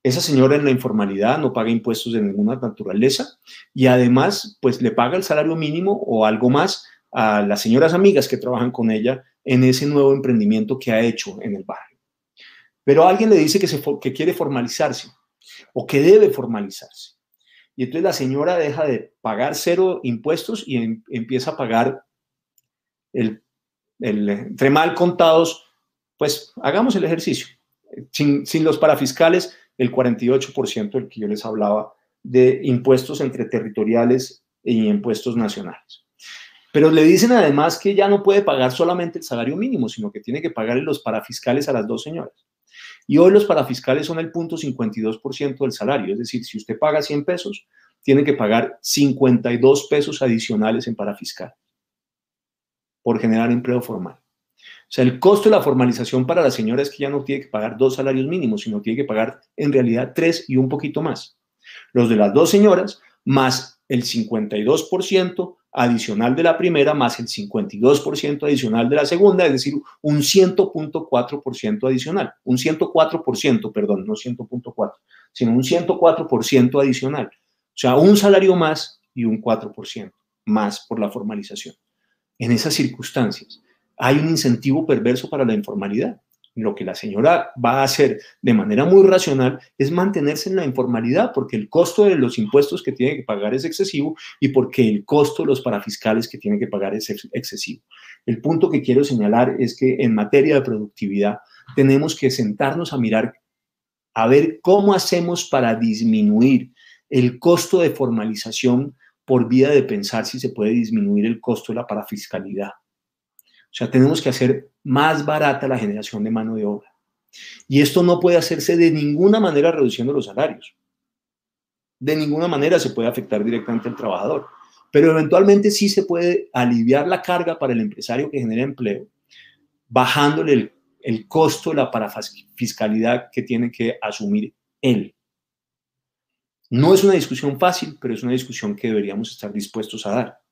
Esa señora en la informalidad no paga impuestos de ninguna naturaleza y además pues le paga el salario mínimo o algo más a las señoras amigas que trabajan con ella en ese nuevo emprendimiento que ha hecho en el barrio. Pero alguien le dice que, quiere formalizarse o que debe formalizarse. Y entonces la señora deja de pagar cero impuestos y em, empieza a pagar el, entre mal contados, pues hagamos el ejercicio. Sin, sin los parafiscales, el 48% del que yo les hablaba de impuestos entre territoriales e impuestos nacionales. Pero le dicen además que ya no puede pagar solamente el salario mínimo, sino que tiene que pagarle los parafiscales a las dos señoras. Y hoy los parafiscales son el punto 52% del salario, es decir, si usted paga 100 pesos, tiene que pagar 52 pesos adicionales en parafiscal por generar empleo formal. O sea, el costo de la formalización para la señora es que ya no tiene que pagar dos salarios mínimos, sino tiene que pagar en realidad tres y un poquito más. Los de las dos señoras, más el 52% adicional de la primera, más el 52% adicional de la segunda, es decir, un 100.4% adicional. Un 104%, perdón, no 100.4, sino un 104% adicional. O sea, un salario más y un 4% más por la formalización. En esas circunstancias, hay un incentivo perverso para la informalidad. Lo que la señora va a hacer de manera muy racional es mantenerse en la informalidad porque el costo de los impuestos que tiene que pagar es excesivo y porque el costo de los parafiscales que tiene que pagar es excesivo. El punto que quiero señalar es que en materia de productividad tenemos que sentarnos a mirar a ver cómo hacemos para disminuir el costo de formalización por vía de pensar si se puede disminuir el costo de la parafiscalidad. O sea, tenemos que hacer más barata la generación de mano de obra. Y esto no puede hacerse de ninguna manera reduciendo los salarios. De ninguna manera se puede afectar directamente al trabajador. Pero eventualmente sí se puede aliviar la carga para el empresario que genera empleo, bajándole el, el costo de la parafiscalidad que tiene que asumir él. No es una discusión fácil, pero es una discusión que deberíamos estar dispuestos a dar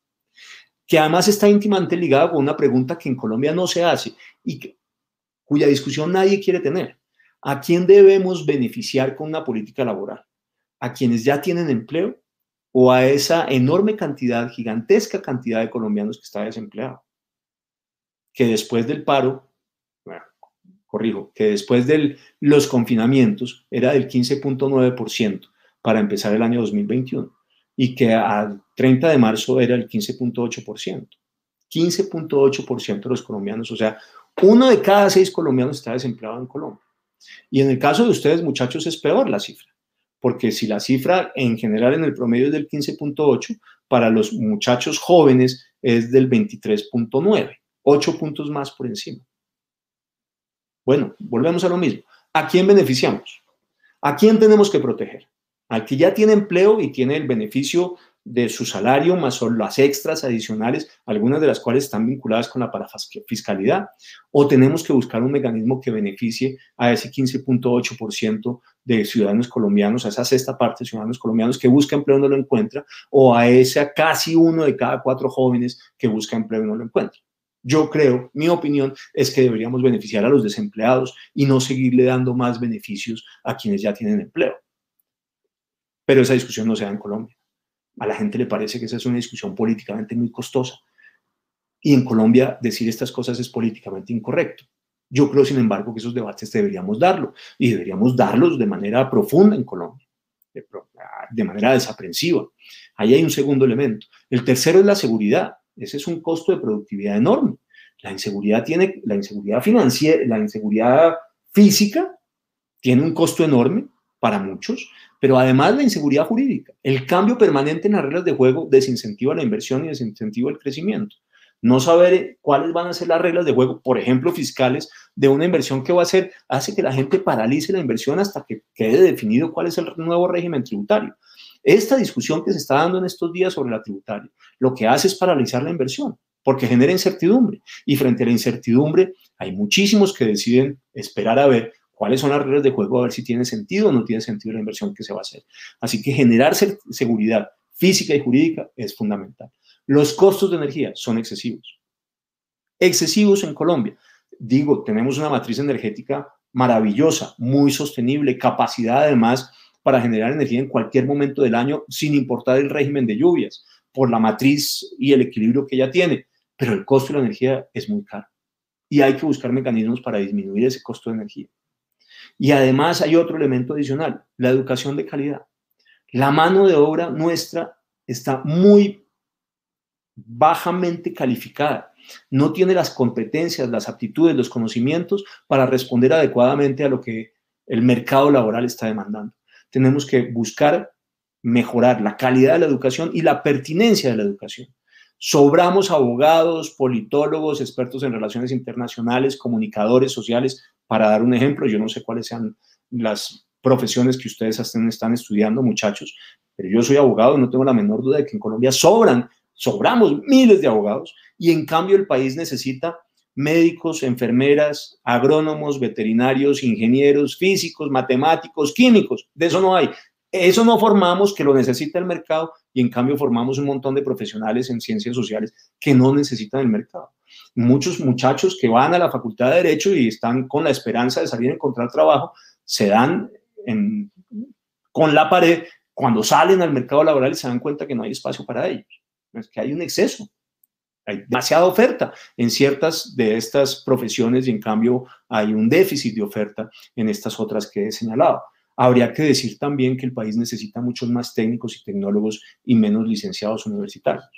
que además está íntimamente ligada con una pregunta que en Colombia no se hace y cuya discusión nadie quiere tener. ¿A quién debemos beneficiar con una política laboral? ¿A quienes ya tienen empleo o a esa enorme cantidad, gigantesca cantidad de colombianos que está desempleado? Que después del paro, bueno, corrijo, que después de los confinamientos era del 15.9% para empezar el año 2021 y que a 30 de marzo era el 15.8%. 15.8% de los colombianos, o sea, uno de cada seis colombianos está desempleado en Colombia. Y en el caso de ustedes, muchachos, es peor la cifra, porque si la cifra en general en el promedio es del 15.8, para los muchachos jóvenes es del 23.9, 8 puntos más por encima. Bueno, volvemos a lo mismo. ¿A quién beneficiamos? ¿A quién tenemos que proteger? Al que ya tiene empleo y tiene el beneficio de su salario más las extras adicionales, algunas de las cuales están vinculadas con la parafiscalidad, o tenemos que buscar un mecanismo que beneficie a ese 15.8% de ciudadanos colombianos, a esa sexta parte de ciudadanos colombianos que busca empleo y no lo encuentra, o a ese casi uno de cada cuatro jóvenes que busca empleo y no lo encuentra. Yo creo, mi opinión es que deberíamos beneficiar a los desempleados y no seguirle dando más beneficios a quienes ya tienen empleo. Pero esa discusión no se da en Colombia. A la gente le parece que esa es una discusión políticamente muy costosa. Y en Colombia decir estas cosas es políticamente incorrecto. Yo creo, sin embargo, que esos debates deberíamos darlo y deberíamos darlos de manera profunda en Colombia, de, manera desaprensiva. Ahí hay un segundo elemento. El tercero es la seguridad. Ese es un costo de productividad enorme. La inseguridad tiene, la inseguridad financiera, la inseguridad física tiene un costo enorme para muchos, pero además la inseguridad jurídica. El cambio permanente en las reglas de juego desincentiva la inversión y desincentiva el crecimiento. No saber cuáles van a ser las reglas de juego, por ejemplo, fiscales, de una inversión que va a hacer, hace que la gente paralice la inversión hasta que quede definido cuál es el nuevo régimen tributario. Esta discusión que se está dando en estos días sobre la tributaria, lo que hace es paralizar la inversión, porque genera incertidumbre. Y frente a la incertidumbre, hay muchísimos que deciden esperar a ver cuáles son las reglas de juego, a ver si tiene sentido o no tiene sentido la inversión que se va a hacer. Así que generar seguridad física y jurídica es fundamental. Los costos de energía son excesivos. Excesivos en Colombia. Digo, tenemos una matriz energética maravillosa, muy sostenible, capacidad además para generar energía en cualquier momento del año sin importar el régimen de lluvias, por la matriz y el equilibrio que ella tiene. Pero el costo de la energía es muy caro y hay que buscar mecanismos para disminuir ese costo de energía. Y además hay otro elemento adicional, la educación de calidad. La mano de obra nuestra está muy bajamente calificada. No tiene las competencias, las aptitudes, los conocimientos para responder adecuadamente a lo que el mercado laboral está demandando. Tenemos que buscar mejorar la calidad de la educación y la pertinencia de la educación. Sobramos abogados, politólogos, expertos en relaciones internacionales, comunicadores sociales, para dar un ejemplo, yo no sé cuáles sean las profesiones que ustedes están estudiando, muchachos, pero yo soy abogado y no tengo la menor duda de que en Colombia sobran, sobramos miles de abogados y en cambio el país necesita médicos, enfermeras, agrónomos, veterinarios, ingenieros, físicos, matemáticos, químicos. De eso no hay. Eso no formamos que lo necesita el mercado y en cambio formamos un montón de profesionales en ciencias sociales que no necesitan el mercado. Muchos muchachos que van a la facultad de Derecho y están con la esperanza de salir a encontrar trabajo, se dan con la pared cuando salen al mercado laboral y se dan cuenta que no hay espacio para ellos. Es que hay un exceso, hay demasiada oferta en ciertas de estas profesiones y en cambio hay un déficit de oferta en estas otras que he señalado. Habría que decir también que el país necesita muchos más técnicos y tecnólogos y menos licenciados universitarios.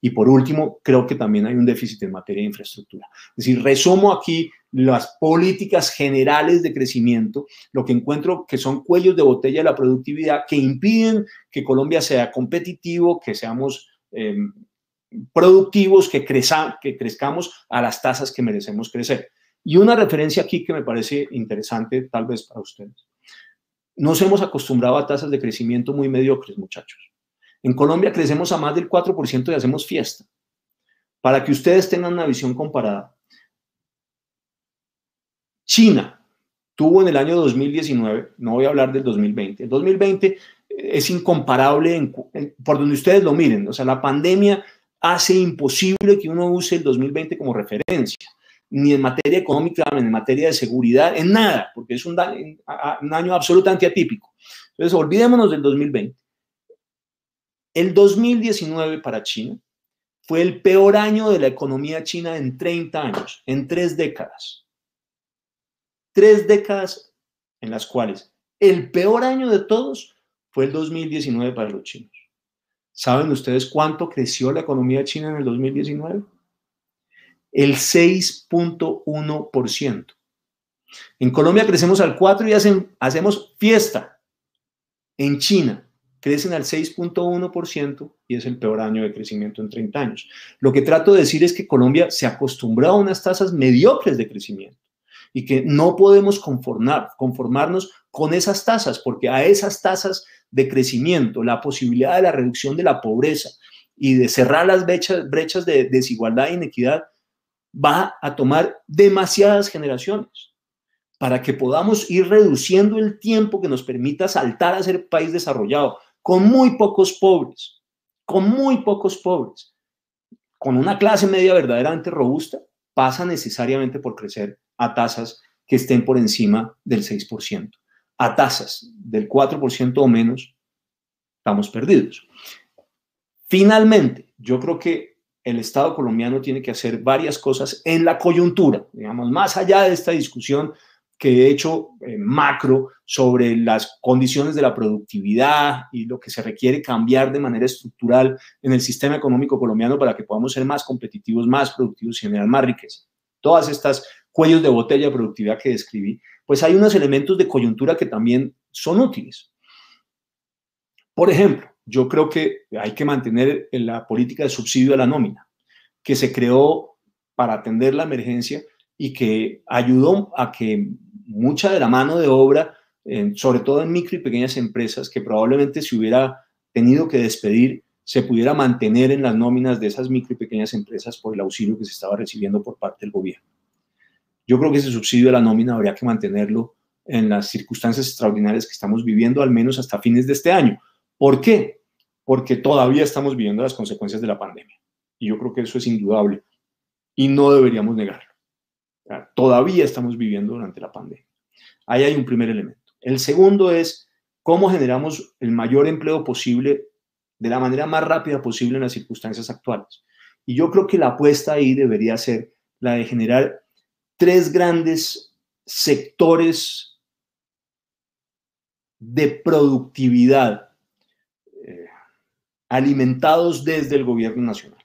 Y por último, creo que también hay un déficit en materia de infraestructura. Es decir, resumo aquí las políticas generales de crecimiento, lo que encuentro que son cuellos de botella de la productividad que impiden que Colombia sea competitivo, que seamos eh, productivos, que, que crezcamos a las tasas que merecemos crecer. Y una referencia aquí que me parece interesante, tal vez para ustedes. Nos hemos acostumbrado a tasas de crecimiento muy mediocres, muchachos. En Colombia crecemos a más del 4% y hacemos fiesta. Para que ustedes tengan una visión comparada. China tuvo en el año 2019, no voy a hablar del 2020, el 2020 es incomparable por donde ustedes lo miren. O sea, la pandemia hace imposible que uno use el 2020 como referencia, ni en materia económica, ni en materia de seguridad, en nada, porque es un, un año absolutamente atípico. Entonces, olvidémonos del 2020. El 2019 para China fue el peor año de la economía china en 30 años, en tres décadas. Tres décadas en las cuales el peor año de todos fue el 2019 para los chinos. ¿Saben ustedes cuánto creció la economía china en el 2019? El 6.1%. En Colombia crecemos al 4 y hacemos fiesta. En China crecen al 6.1% y es el peor año de crecimiento en 30 años. Lo que trato de decir es que Colombia se acostumbró a unas tasas mediocres de crecimiento y que no podemos conformar, conformarnos con esas tasas, porque a esas tasas de crecimiento, la posibilidad de la reducción de la pobreza y de cerrar las brechas, brechas de desigualdad e inequidad va a tomar demasiadas generaciones para que podamos ir reduciendo el tiempo que nos permita saltar a ser país desarrollado con muy pocos pobres, con muy pocos pobres, con una clase media verdaderamente robusta, pasa necesariamente por crecer a tasas que estén por encima del 6%. A tasas del 4% o menos, estamos perdidos. Finalmente, yo creo que el Estado colombiano tiene que hacer varias cosas en la coyuntura, digamos, más allá de esta discusión que he hecho eh, macro sobre las condiciones de la productividad y lo que se requiere cambiar de manera estructural en el sistema económico colombiano para que podamos ser más competitivos, más productivos y generar más riqueza. Todas estas cuellos de botella de productividad que describí, pues hay unos elementos de coyuntura que también son útiles. Por ejemplo, yo creo que hay que mantener la política de subsidio a la nómina. que se creó para atender la emergencia y que ayudó a que mucha de la mano de obra, sobre todo en micro y pequeñas empresas, que probablemente se hubiera tenido que despedir, se pudiera mantener en las nóminas de esas micro y pequeñas empresas por el auxilio que se estaba recibiendo por parte del gobierno. Yo creo que ese subsidio de la nómina habría que mantenerlo en las circunstancias extraordinarias que estamos viviendo, al menos hasta fines de este año. ¿Por qué? Porque todavía estamos viviendo las consecuencias de la pandemia. Y yo creo que eso es indudable y no deberíamos negarlo. Todavía estamos viviendo durante la pandemia. Ahí hay un primer elemento. El segundo es cómo generamos el mayor empleo posible de la manera más rápida posible en las circunstancias actuales. Y yo creo que la apuesta ahí debería ser la de generar tres grandes sectores de productividad alimentados desde el gobierno nacional,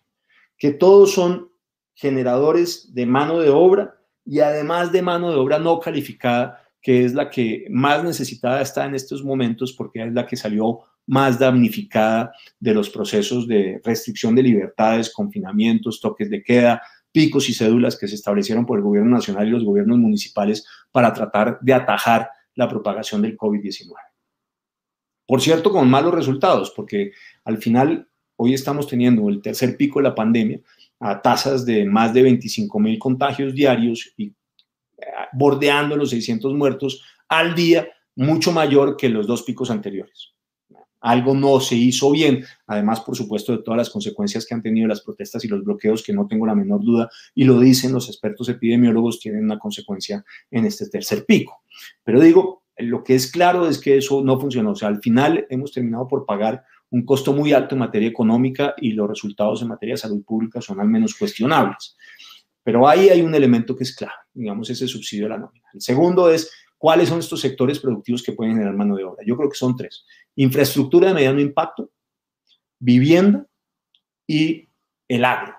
que todos son generadores de mano de obra y además de mano de obra no calificada, que es la que más necesitada está en estos momentos porque es la que salió más damnificada de los procesos de restricción de libertades, confinamientos, toques de queda, picos y cédulas que se establecieron por el gobierno nacional y los gobiernos municipales para tratar de atajar la propagación del COVID-19. Por cierto, con malos resultados, porque al final hoy estamos teniendo el tercer pico de la pandemia a tasas de más de 25 mil contagios diarios y eh, bordeando los 600 muertos al día, mucho mayor que los dos picos anteriores algo no se hizo bien, además, por supuesto, de todas las consecuencias que han tenido las protestas y los bloqueos, que no tengo la menor duda, y lo dicen los expertos epidemiólogos, tienen una consecuencia en este tercer pico. Pero digo, lo que es claro es que eso no funcionó. O sea, al final hemos terminado por pagar un costo muy alto en materia económica y los resultados en materia de salud pública son al menos cuestionables. Pero ahí hay un elemento que es claro, digamos, ese subsidio de la nómina. El segundo es ¿Cuáles son estos sectores productivos que pueden generar mano de obra? Yo creo que son tres. Infraestructura de mediano impacto, vivienda y el agro.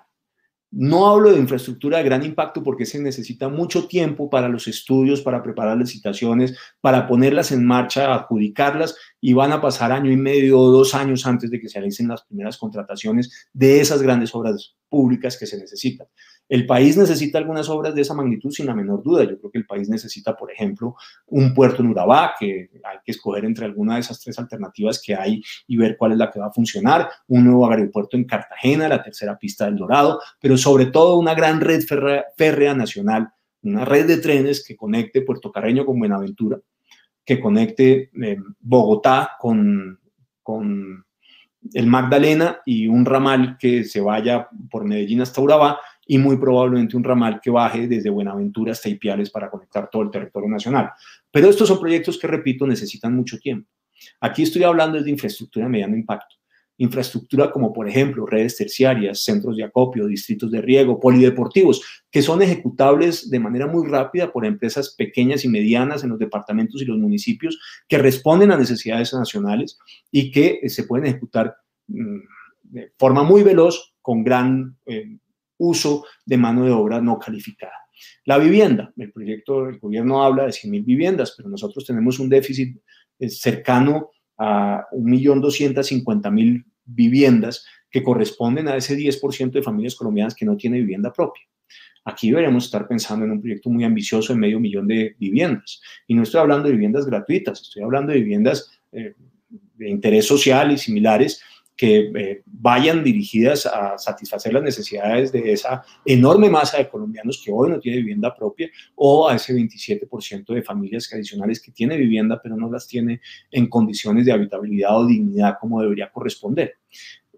No hablo de infraestructura de gran impacto porque se necesita mucho tiempo para los estudios, para preparar las licitaciones, para ponerlas en marcha, adjudicarlas y van a pasar año y medio o dos años antes de que se realicen las primeras contrataciones de esas grandes obras públicas que se necesitan. El país necesita algunas obras de esa magnitud sin la menor duda. Yo creo que el país necesita, por ejemplo, un puerto en Urabá, que hay que escoger entre alguna de esas tres alternativas que hay y ver cuál es la que va a funcionar, un nuevo aeropuerto en Cartagena, la tercera pista del Dorado, pero sobre todo una gran red férrea, nacional, una red de trenes que conecte Puerto Carreño con Buenaventura, que conecte eh, Bogotá con, con el Magdalena y un ramal que se vaya por Medellín hasta Urabá y muy probablemente un ramal que baje desde Buenaventura hasta Ipiales para conectar todo el territorio nacional. Pero estos son proyectos que, repito, necesitan mucho tiempo. Aquí estoy hablando de infraestructura de mediano impacto. Infraestructura como, por ejemplo, redes terciarias, centros de acopio, distritos de riego, polideportivos, que son ejecutables de manera muy rápida por empresas pequeñas y medianas en los departamentos y los municipios que responden a necesidades nacionales y que eh, se pueden ejecutar mm, de forma muy veloz con gran eh, uso de mano de obra no calificada. La vivienda, el proyecto del gobierno habla de 100.000 viviendas, pero nosotros tenemos un déficit eh, cercano a 1.250.000 viviendas que corresponden a ese 10% de familias colombianas que no tiene vivienda propia. Aquí deberíamos estar pensando en un proyecto muy ambicioso de medio millón de viviendas. Y no estoy hablando de viviendas gratuitas, estoy hablando de viviendas eh, de interés social y similares que eh, vayan dirigidas a satisfacer las necesidades de esa enorme masa de colombianos que hoy no tiene vivienda propia o a ese 27% de familias adicionales que tiene vivienda pero no las tiene en condiciones de habitabilidad o dignidad como debería corresponder.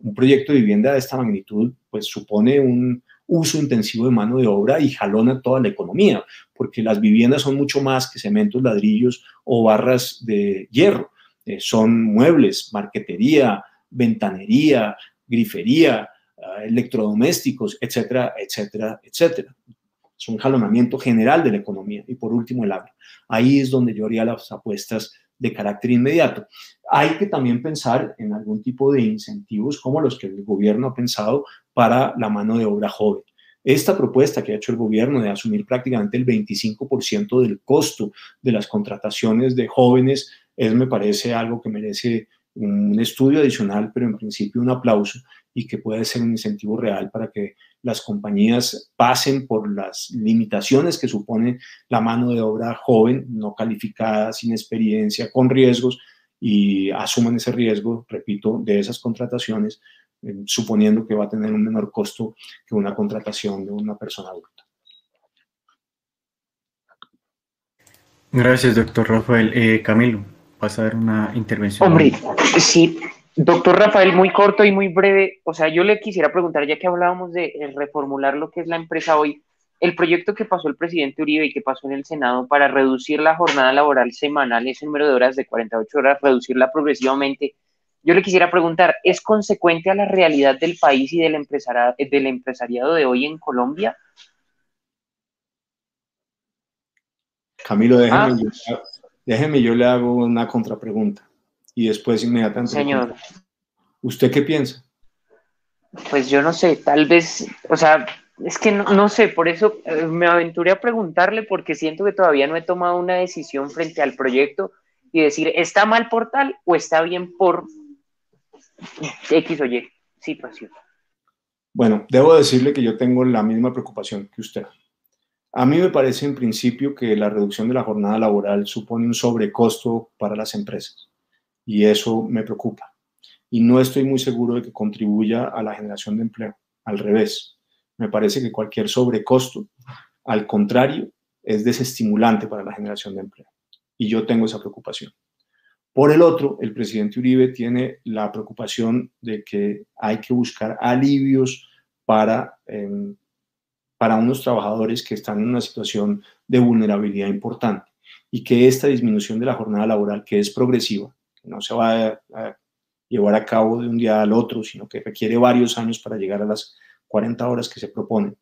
Un proyecto de vivienda de esta magnitud pues supone un uso intensivo de mano de obra y jalona toda la economía, porque las viviendas son mucho más que cementos, ladrillos o barras de hierro. Eh, son muebles, marquetería, ventanería, grifería, ah, electrodomésticos, etcétera, etcétera, etcétera. Es un jalonamiento general de la economía. Y por último, el agro. Ahí es donde yo haría las apuestas de carácter inmediato. Hay que también pensar en algún tipo de incentivos como los que el gobierno ha pensado para la mano de obra joven. Esta propuesta que ha hecho el gobierno de asumir prácticamente el 25% del costo de las contrataciones de jóvenes es, me parece, algo que merece un estudio adicional, pero en principio un aplauso y que puede ser un incentivo real para que las compañías pasen por las limitaciones que supone la mano de obra joven, no calificada, sin experiencia, con riesgos y asuman ese riesgo, repito, de esas contrataciones, eh, suponiendo que va a tener un menor costo que una contratación de una persona adulta. Gracias, doctor Rafael. Eh, Camilo, vas a dar una intervención. Hombre, sí, doctor Rafael, muy corto y muy breve. O sea, yo le quisiera preguntar, ya que hablábamos de reformular lo que es la empresa hoy, el proyecto que pasó el presidente Uribe y que pasó en el Senado para reducir la jornada laboral semanal, ese número de horas de 48 horas, reducirla progresivamente, yo le quisiera preguntar, ¿es consecuente a la realidad del país y del empresariado, del empresariado de hoy en Colombia? Camilo, déjeme, ah. Déjeme, yo le hago una contrapregunta y después inmediatamente. Señor. ¿Usted qué piensa? Pues yo no sé, tal vez, o sea, es que no, sé, por eso eh, me aventuré a preguntarle porque siento que todavía no he tomado una decisión frente al proyecto y decir, ¿está mal por tal o está bien por X o Y situación? Bueno, debo decirle que yo tengo la misma preocupación que usted. A mí me parece en principio que la reducción de la jornada laboral supone un sobrecosto para las empresas y eso me preocupa. Y no estoy muy seguro de que contribuya a la generación de empleo. Al revés, me parece que cualquier sobrecosto, al contrario, es desestimulante para la generación de empleo. Y yo tengo esa preocupación. Por el otro, el presidente Uribe tiene la preocupación de que hay que buscar alivios para em, para unos trabajadores que están en una situación de vulnerabilidad importante y que esta disminución de la jornada laboral, que es progresiva, que no se va a, llevar a cabo de un día al otro, sino que requiere varios años para llegar a las 40 horas que se proponen,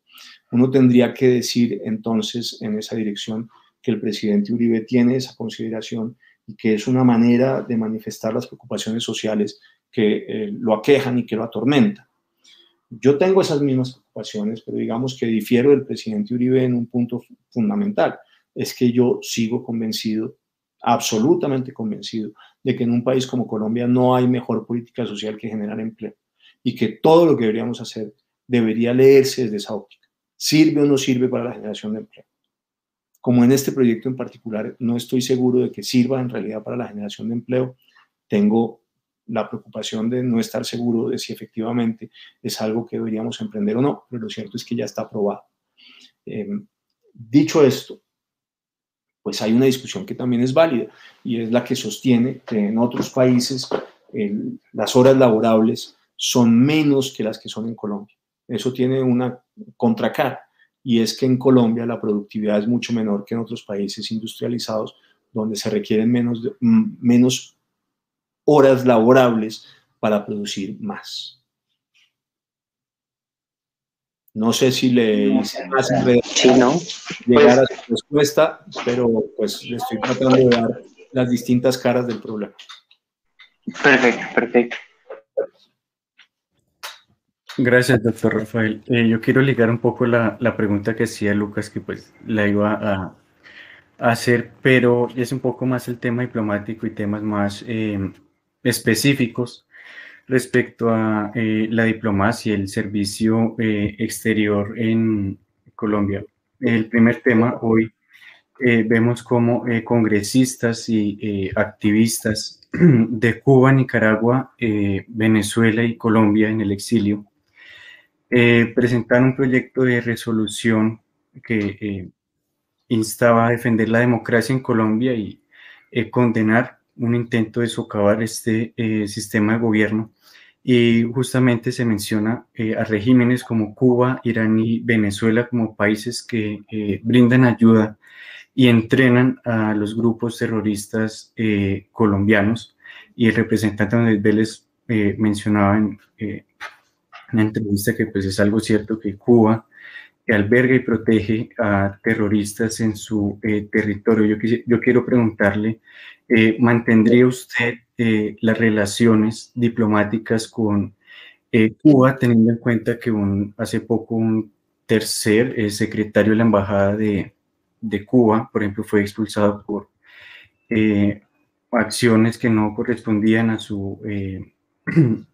uno tendría que decir entonces en esa dirección que el presidente Uribe tiene esa consideración y que es una manera de manifestar las preocupaciones sociales que eh, lo aquejan y que lo atormentan. Yo tengo esas mismas preocupaciones, pero digamos que difiero del presidente Uribe en un punto fundamental. Es que yo sigo convencido, absolutamente convencido, de que en un país como Colombia no hay mejor política social que generar empleo y que todo lo que deberíamos hacer debería leerse desde esa óptica. ¿Sirve o no sirve para la generación de empleo? Como en este proyecto en particular no estoy seguro de que sirva en realidad para la generación de empleo, tengo la preocupación de no estar seguro de si efectivamente es algo que deberíamos emprender o no, pero lo cierto es que ya está aprobado. Em, dicho esto, pues hay una discusión que también es válida y es la que sostiene que en otros países las horas laborables son menos que las que son en Colombia. Eso tiene una contracara y es que en Colombia la productividad es mucho menor que en otros países industrializados donde se requieren menos, menos horas laborables para producir más. No sé si le hice más sí, ¿no? llegar a su respuesta, pero pues le estoy tratando de dar las distintas caras del problema. Perfecto, perfecto. Gracias, doctor Rafael. Eh, yo quiero ligar un poco la, la, pregunta que hacía Lucas, que pues la iba a, hacer, pero es un poco más el tema diplomático y temas más eh, específicos respecto a eh, la diplomacia y el servicio eh, exterior en Colombia. El primer tema, hoy eh, vemos como congresistas y activistas [clears throat] de Cuba, Nicaragua, Venezuela y Colombia en el exilio presentaron un proyecto de resolución que instaba a defender la democracia en Colombia y condenar un intento de socavar este eh, sistema de gobierno y justamente se menciona eh, a regímenes como Cuba, Irán y Venezuela como países que eh, brindan ayuda y entrenan a los grupos terroristas colombianos y el representante Andrés Vélez mencionaba en una entrevista que pues es algo cierto que Cuba alberga y protege a terroristas en su territorio. Yo, yo quiero preguntarle eh, ¿mantendría usted eh, las relaciones diplomáticas con eh, Cuba, teniendo en cuenta que un, hace poco un tercer secretario de la Embajada de, de, Cuba, por ejemplo, fue expulsado por acciones que no correspondían a su [clears throat]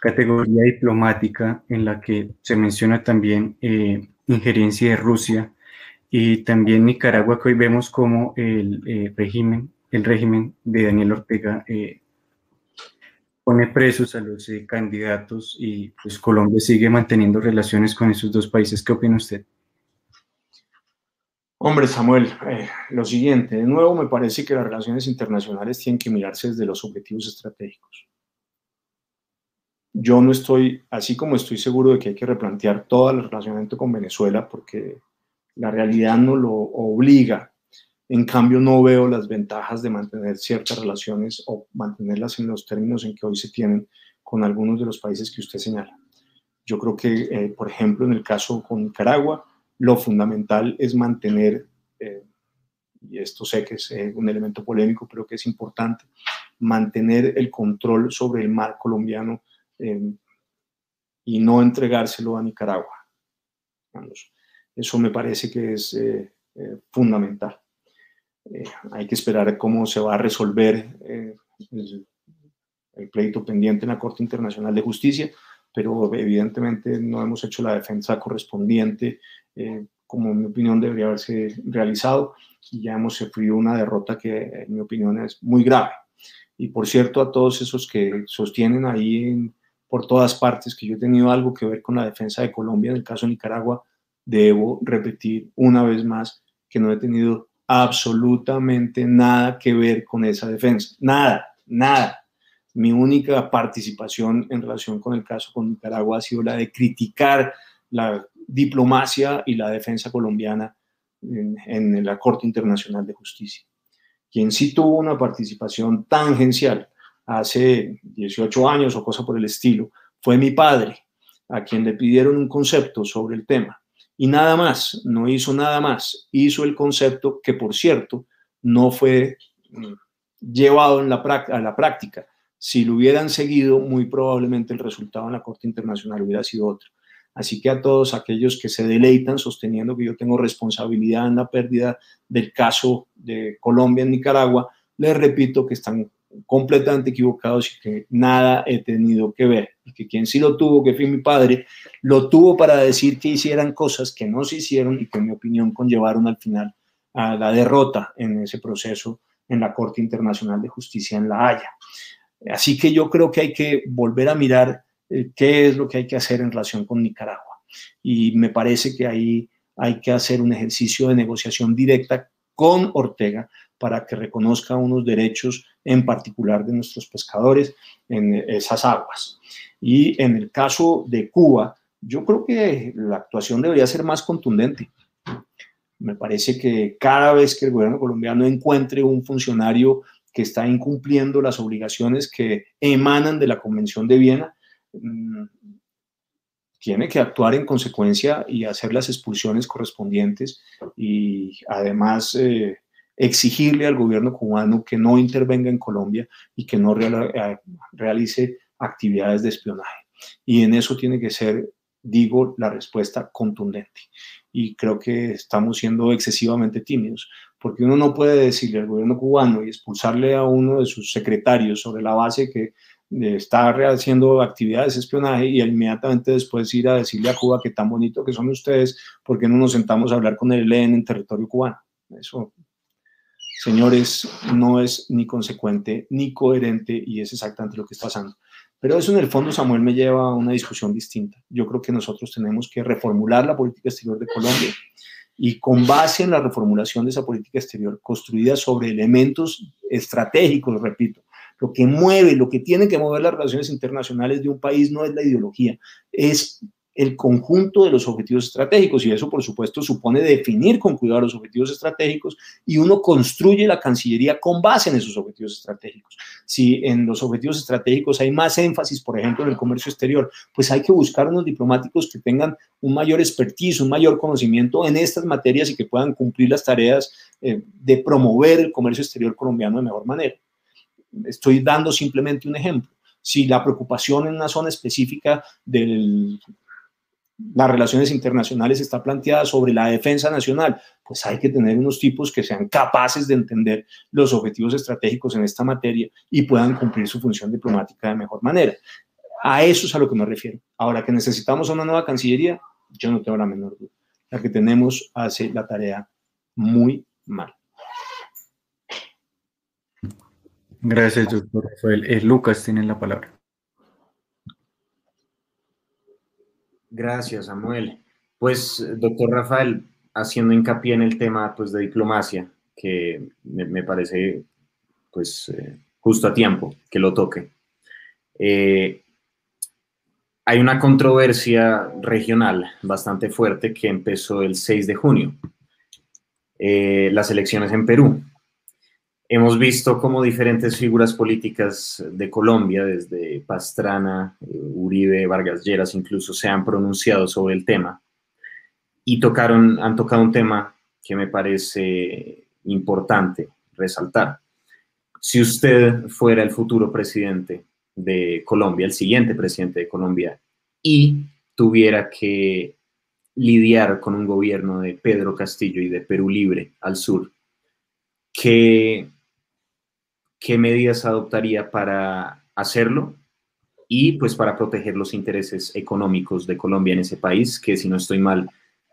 categoría diplomática, en la que se menciona también injerencia de Rusia y también Nicaragua, que hoy vemos como el régimen, el régimen de Daniel Ortega pone presos a los candidatos y pues Colombia sigue manteniendo relaciones con esos dos países. ¿Qué opina usted? Hombre, Samuel, eh, lo siguiente, de nuevo me parece que las relaciones internacionales tienen que mirarse desde los objetivos estratégicos. Yo no estoy, así como estoy seguro de que hay que replantear todo el relacionamiento con Venezuela, porque la realidad no lo obliga. En cambio, no veo las ventajas de mantener ciertas relaciones o mantenerlas en los términos en que hoy se tienen con algunos de los países que usted señala. Yo creo que, eh, por ejemplo, en el caso con Nicaragua, lo fundamental es mantener, eh, y esto sé que es eh, un elemento polémico, pero que es importante, mantener el control sobre el mar colombiano eh, y no entregárselo a Nicaragua. Eso me parece que es fundamental. hay que esperar cómo se va a resolver el, el pleito pendiente en la Corte Internacional de Justicia, pero evidentemente no hemos hecho la defensa correspondiente eh, como en mi opinión debería haberse realizado y ya hemos sufrido una derrota que en mi opinión es muy grave. Y por cierto, a todos esos que sostienen ahí por todas partes que yo he tenido algo que ver con la defensa de Colombia, en el caso de Nicaragua, debo repetir una vez más que no he tenido absolutamente nada que ver con esa defensa. Nada, nada. Mi única participación en relación con el caso con Nicaragua ha sido la de criticar la diplomacia y la defensa colombiana en, la Corte Internacional de Justicia. Quien sí tuvo una participación tangencial hace 18 años o cosa por el estilo fue mi padre, a quien le pidieron un concepto sobre el tema. Y nada más, no hizo nada más. Hizo el concepto que, por cierto, no fue mm, llevado a la práctica. Si lo hubieran seguido, muy probablemente el resultado en la Corte Internacional hubiera sido otro. Así que a todos aquellos que se deleitan sosteniendo que yo tengo responsabilidad en la pérdida del caso de Colombia en Nicaragua, les repito que están completamente equivocados y que nada he tenido que ver. Y que quien sí lo tuvo, que fue mi padre, lo tuvo para decir que hicieran cosas que no se hicieron y que en mi opinión conllevaron al final a la derrota en ese proceso en la Corte Internacional de Justicia en La Haya. Así que yo creo que hay que volver a mirar eh, qué es lo que hay que hacer en relación con Nicaragua. Y me parece que ahí hay que hacer un ejercicio de negociación directa con Ortega para que reconozca unos derechos en particular de nuestros pescadores en esas aguas. Y en el caso de Cuba, yo creo que la actuación debería ser más contundente. Me parece que cada vez que el gobierno colombiano encuentre un funcionario que está incumpliendo las obligaciones que emanan de la Convención de Viena, Mm, tiene que actuar en consecuencia y hacer las expulsiones correspondientes y además eh, exigirle al gobierno cubano que no intervenga en Colombia y que no eh, realice actividades de espionaje. Y en eso tiene que ser, digo, la respuesta contundente. Y creo que estamos siendo excesivamente tímidos, porque uno no puede decirle al gobierno cubano y expulsarle a uno de sus secretarios sobre la base que está haciendo actividades de espionaje y inmediatamente después ir a decirle a Cuba que tan bonito que son ustedes, porque no nos sentamos a hablar con el ELN en territorio cubano. Eso, señores, no es ni consecuente ni coherente y es exactamente lo que está pasando. Pero eso en el fondo, Samuel, me lleva a una discusión distinta. Yo creo que nosotros tenemos que reformular la política exterior de Colombia y con base en la reformulación de esa política exterior construida sobre elementos estratégicos, repito, lo que mueve, lo que tiene que mover las relaciones internacionales de un país no es la ideología, es el conjunto de los objetivos estratégicos y eso por supuesto supone definir con cuidado los objetivos estratégicos y uno construye la Cancillería con base en esos objetivos estratégicos. Si en los objetivos estratégicos hay más énfasis, por ejemplo, en el comercio exterior, pues hay que buscar unos diplomáticos que tengan un mayor expertise, un mayor conocimiento en estas materias y que puedan cumplir las tareas eh, de promover el comercio exterior colombiano de mejor manera. Estoy dando simplemente un ejemplo. Si la preocupación en una zona específica del las relaciones internacionales está planteada sobre la defensa nacional, pues hay que tener unos tipos que sean capaces de entender los objetivos estratégicos en esta materia y puedan cumplir su función diplomática de mejor manera. A eso es a lo que me refiero. Ahora que necesitamos una nueva Cancillería, yo no tengo la menor duda. La que tenemos hace la tarea muy mal. Gracias, doctor Rafael. Eh, Lucas tiene la palabra. Gracias, Samuel. Pues, doctor Rafael, haciendo hincapié en el tema pues, de diplomacia, que me, parece pues, eh, justo a tiempo que lo toque. Eh, hay una controversia regional bastante fuerte que empezó el 6 de junio, eh, las elecciones en Perú. Hemos visto cómo diferentes figuras políticas de Colombia, desde Pastrana, eh, Uribe, Vargas Lleras, incluso se han pronunciado sobre el tema y tocaron, han tocado un tema que me parece importante resaltar. Si usted fuera el futuro presidente de Colombia, el siguiente presidente de Colombia, y tuviera que lidiar con un gobierno de Pedro Castillo y de Perú Libre al sur, ¿qué, qué medidas adoptaría para hacerlo? Y pues para proteger los intereses económicos de Colombia en ese país, que si no estoy mal,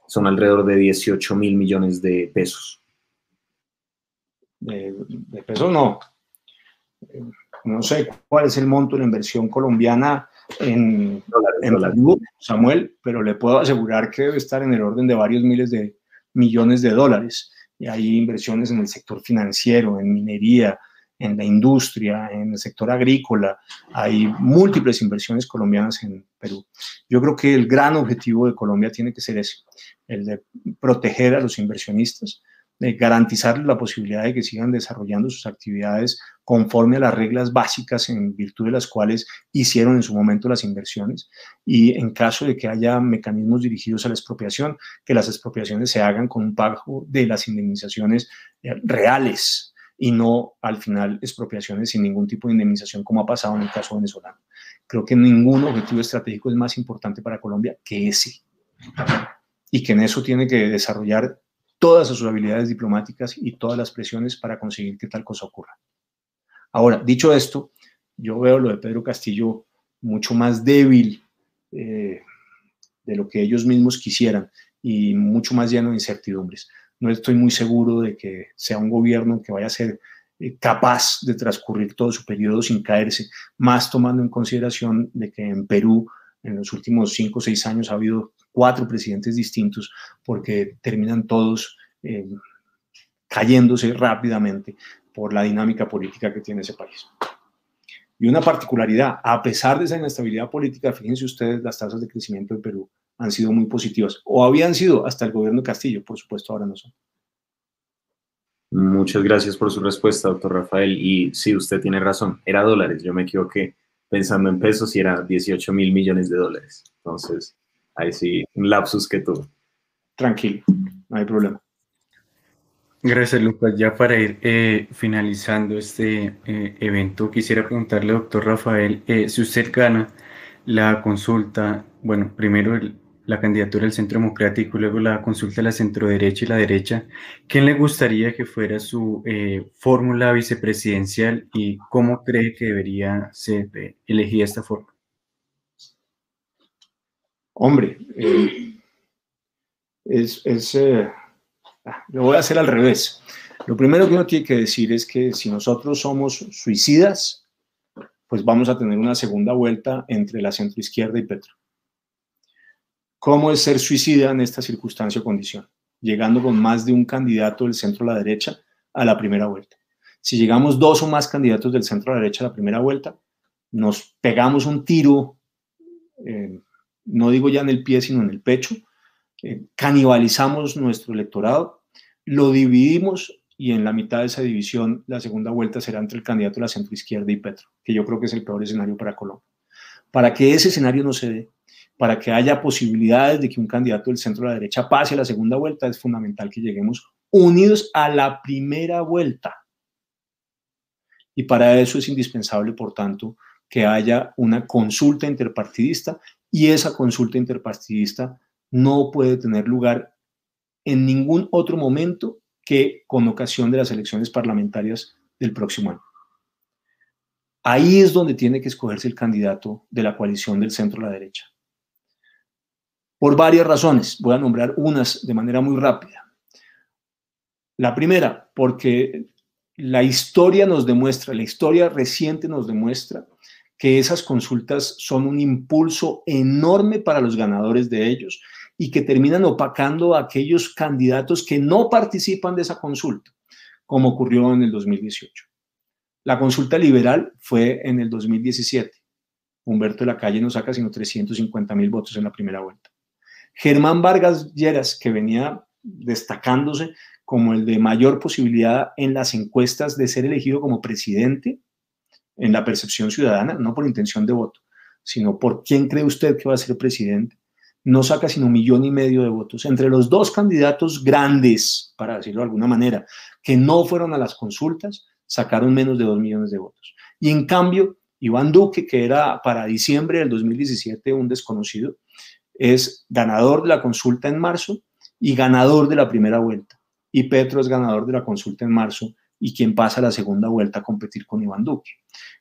son alrededor de 18 mil millones de pesos. De, pesos no. No sé cuál es el monto de la inversión colombiana en, Samuel, pero le puedo asegurar que debe estar en el orden de varios miles de millones de dólares. Y hay inversiones en el sector financiero, en minería, en la industria, en el sector agrícola. Hay múltiples inversiones colombianas en Perú. Yo creo que el gran objetivo de Colombia tiene que ser ese, el de proteger a los inversionistas, de garantizarles la posibilidad de que sigan desarrollando sus actividades conforme a las reglas básicas en virtud de las cuales hicieron en su momento las inversiones y en caso de que haya mecanismos dirigidos a la expropiación, que las expropiaciones se hagan con un pago de las indemnizaciones eh, reales y no al final expropiaciones sin ningún tipo de indemnización como ha pasado en el caso venezolano. Creo que ningún objetivo estratégico es más importante para Colombia que ese y que en eso tiene que desarrollar todas sus habilidades diplomáticas y todas las presiones para conseguir que tal cosa ocurra. Ahora, dicho esto, yo veo lo de Pedro Castillo mucho más débil eh, de lo que ellos mismos quisieran y mucho más lleno de incertidumbres. No estoy muy seguro de que sea un gobierno que vaya a ser eh, capaz de transcurrir todo su periodo sin caerse, más tomando en consideración de que en Perú en los últimos cinco o seis años ha habido cuatro presidentes distintos porque terminan todos eh, cayéndose rápidamente por la dinámica política que tiene ese país. Y una particularidad, a pesar de esa inestabilidad política, fíjense ustedes, las tasas de crecimiento de Perú han sido muy positivas, o habían sido hasta el gobierno de Castillo, por supuesto, ahora no son. Muchas gracias por su respuesta, doctor Rafael. Y sí, usted tiene razón, era dólares, yo me equivoqué pensando en pesos y era 18 mil millones de dólares. Entonces, ahí sí, un lapsus que tuvo. Tranquilo, no hay problema. Gracias, Lucas. Ya para ir eh, finalizando este eh, evento, quisiera preguntarle, doctor Rafael, eh, si usted gana la consulta, bueno, primero la candidatura del Centro Democrático y luego la consulta de la centroderecha y la derecha, ¿quién le gustaría que fuera su fórmula vicepresidencial y cómo cree que debería ser elegida esta fórmula? Hombre, eh, es, es eh, ah, lo voy a hacer al revés. Lo primero que uno tiene que decir es que si nosotros somos suicidas, pues vamos a tener una segunda vuelta entre la centroizquierda y Petro. ¿Cómo es ser suicida en esta circunstancia o condición? Llegando con más de un candidato del centro a la derecha a la primera vuelta. Si llegamos dos o más candidatos del centro a la derecha a la primera vuelta, nos pegamos un tiro eh, no digo ya en el pie, sino en el pecho, eh, canibalizamos nuestro electorado, lo dividimos y en la mitad de esa división la segunda vuelta será entre el candidato de la centroizquierda y Petro, que yo creo que es el peor escenario para Colombia. Para que ese escenario no se dé, para que haya posibilidades de que un candidato del centro a la derecha pase a la segunda vuelta, es fundamental que lleguemos unidos a la primera vuelta. Y para eso es indispensable, por tanto, que haya una consulta interpartidista y esa consulta interpartidista no puede tener lugar en ningún otro momento que con ocasión de las elecciones parlamentarias del próximo año. Ahí es donde tiene que escogerse el candidato de la coalición del centro a la derecha. Por varias razones, voy a nombrar unas de manera muy rápida. La primera, porque la historia nos demuestra, la historia reciente nos demuestra que esas consultas son un impulso enorme para los ganadores de ellos y que terminan opacando a aquellos candidatos que no participan de esa consulta, como ocurrió en el 2018. La consulta liberal fue en el 2017. Humberto de la Calle no saca sino 350 mil votos en la primera vuelta. Germán Vargas Lleras, que venía destacándose como el de mayor posibilidad en las encuestas de ser elegido como presidente, en la percepción ciudadana, no por intención de voto, sino por quién cree usted que va a ser presidente, no saca sino un millón y medio de votos. Entre los dos candidatos grandes, para decirlo de alguna manera, que no fueron a las consultas, sacaron menos de dos millones de votos. Y en cambio, Iván Duque, que era para diciembre del 2017 un desconocido, es ganador de la consulta en marzo y ganador de la primera vuelta. Y Petro es ganador de la consulta en marzo y quien pasa a la segunda vuelta a competir con Iván Duque.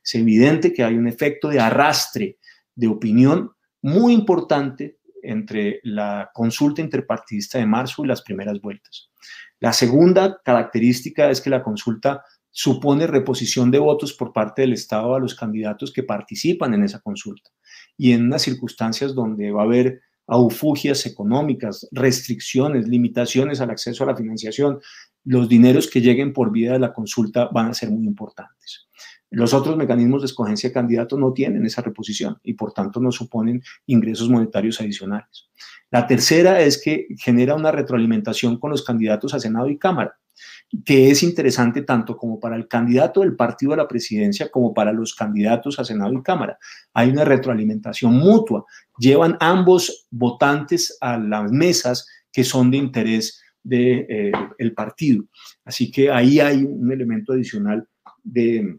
Es evidente que hay un efecto de arrastre de opinión muy importante entre la consulta interpartidista de marzo y las primeras vueltas. La segunda característica es que la consulta supone reposición de votos por parte del Estado a los candidatos que participan en esa consulta. Y en unas circunstancias donde va a haber aufugias económicas, restricciones, limitaciones al acceso a la financiación, los dineros que lleguen por vía de la consulta van a ser muy importantes. Los otros mecanismos de escogencia de candidatos no tienen esa reposición y por tanto no suponen ingresos monetarios adicionales. La tercera es que genera una retroalimentación con los candidatos a Senado y Cámara, que es interesante tanto como para el candidato del partido a la presidencia como para los candidatos a Senado y Cámara. Hay una retroalimentación mutua. Llevan ambos votantes a las mesas que son de interés del de, eh, partido. Así que ahí hay un elemento adicional de,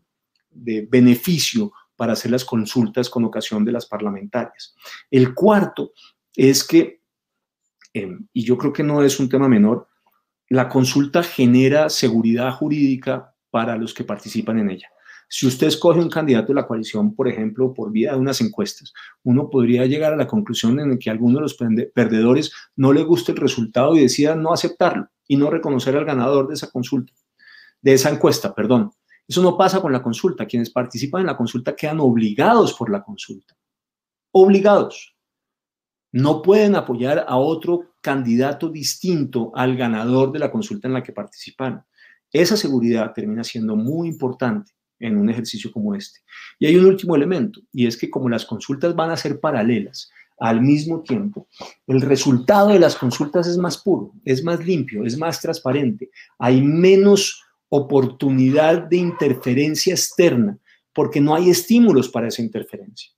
de beneficio para hacer las consultas con ocasión de las parlamentarias. El cuarto es que, em, y yo creo que no es un tema menor, la consulta genera seguridad jurídica para los que participan en ella. Si usted escoge un candidato de la coalición, por ejemplo, por vía de unas encuestas, uno podría llegar a la conclusión en que a alguno de los perdedores no le guste el resultado y decida no aceptarlo y no reconocer al ganador de esa consulta, de esa encuesta, perdón. Eso no pasa con la consulta. Quienes participan en la consulta quedan obligados por la consulta. Obligados. No pueden apoyar a otro candidato distinto al ganador de la consulta en la que participan. Esa seguridad termina siendo muy importante en un ejercicio como este. Y hay un último elemento, y es que como las consultas van a ser paralelas al mismo tiempo, el resultado de las consultas es más puro, es más limpio, es más transparente, hay menos oportunidad de interferencia externa, porque no hay estímulos para esa interferencia.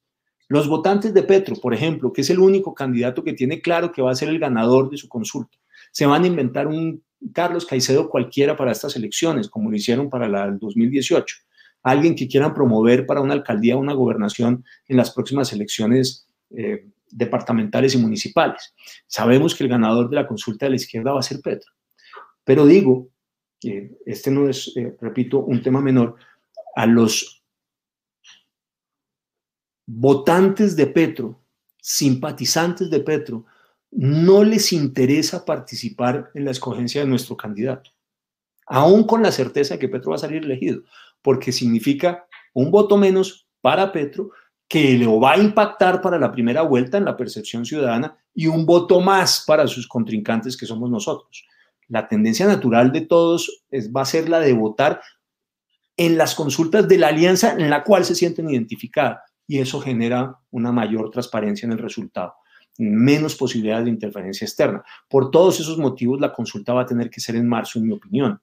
Los votantes de Petro, por ejemplo, que es el único candidato que tiene claro que va a ser el ganador de su consulta, se van a inventar un Carlos Caicedo cualquiera para estas elecciones, como lo hicieron para la del 2018. Alguien que quieran promover para una alcaldía una gobernación en las próximas elecciones eh, departamentales y municipales. Sabemos que el ganador de la consulta de la izquierda va a ser Petro. Pero digo este no es, eh, repito, un tema menor, a los votantes de Petro, simpatizantes de Petro, no les interesa participar en la escogencia de nuestro candidato, aún con la certeza de que Petro va a salir elegido, porque significa un voto menos para Petro que lo va a impactar para la primera vuelta en la percepción ciudadana y un voto más para sus contrincantes que somos nosotros. La tendencia natural de todos es, va a ser la de votar en las consultas de la alianza en la cual se sienten identificadas y eso genera una mayor transparencia en el resultado, menos posibilidades de interferencia externa. Por todos esos motivos, la consulta va a tener que ser en marzo, en mi opinión,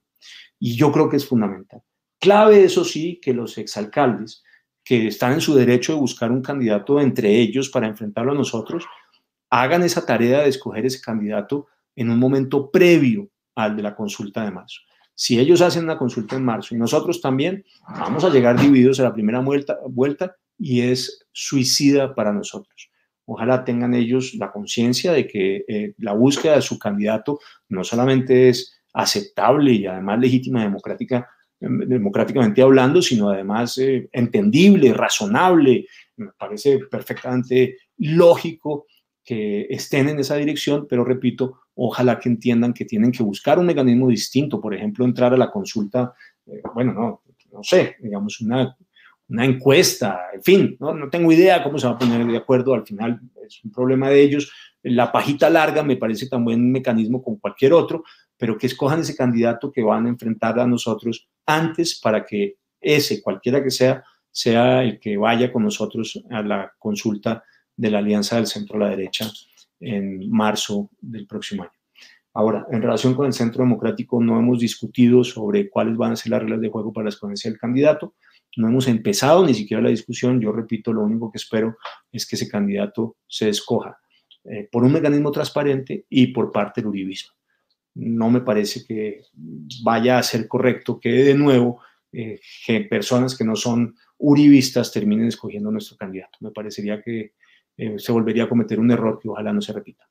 y yo creo que es fundamental. Clave, eso sí, que los exalcaldes, que están en su derecho de buscar un candidato entre ellos para enfrentarlo a nosotros, hagan esa tarea de escoger ese candidato en un momento previo al de la consulta de marzo. Si ellos hacen una consulta en marzo y nosotros también, vamos a llegar divididos a la primera vuelta, vuelta y es suicida para nosotros. Ojalá tengan ellos la conciencia de que eh, la búsqueda de su candidato no solamente es aceptable y además legítima democrática, em, democráticamente hablando, sino además eh, entendible, razonable. Me parece perfectamente lógico que estén en esa dirección, pero repito, ojalá que entiendan que tienen que buscar un mecanismo distinto, por ejemplo, entrar a la consulta, eh, bueno, no, no sé, digamos, una, una encuesta, en fin, ¿no? no tengo idea cómo se va a poner de acuerdo, al final es un problema de ellos. La pajita larga me parece tan buen mecanismo como cualquier otro, pero que escojan ese candidato que van a enfrentar a nosotros antes para que ese, cualquiera que sea, sea el que vaya con nosotros a la consulta de la Alianza del Centro a la Derecha en marzo del próximo año. Ahora, en relación con el Centro Democrático, no hemos discutido sobre cuáles van a ser las reglas de juego para la escogencia del candidato. No hemos empezado ni siquiera la discusión. Yo repito, lo único que espero es que ese candidato se escoja eh, por un mecanismo transparente y por parte del uribismo. No me parece que vaya a ser correcto que de nuevo eh, que personas que no son uribistas terminen escogiendo nuestro candidato. Me parecería que eh, se volvería a cometer un error que ojalá no se repita.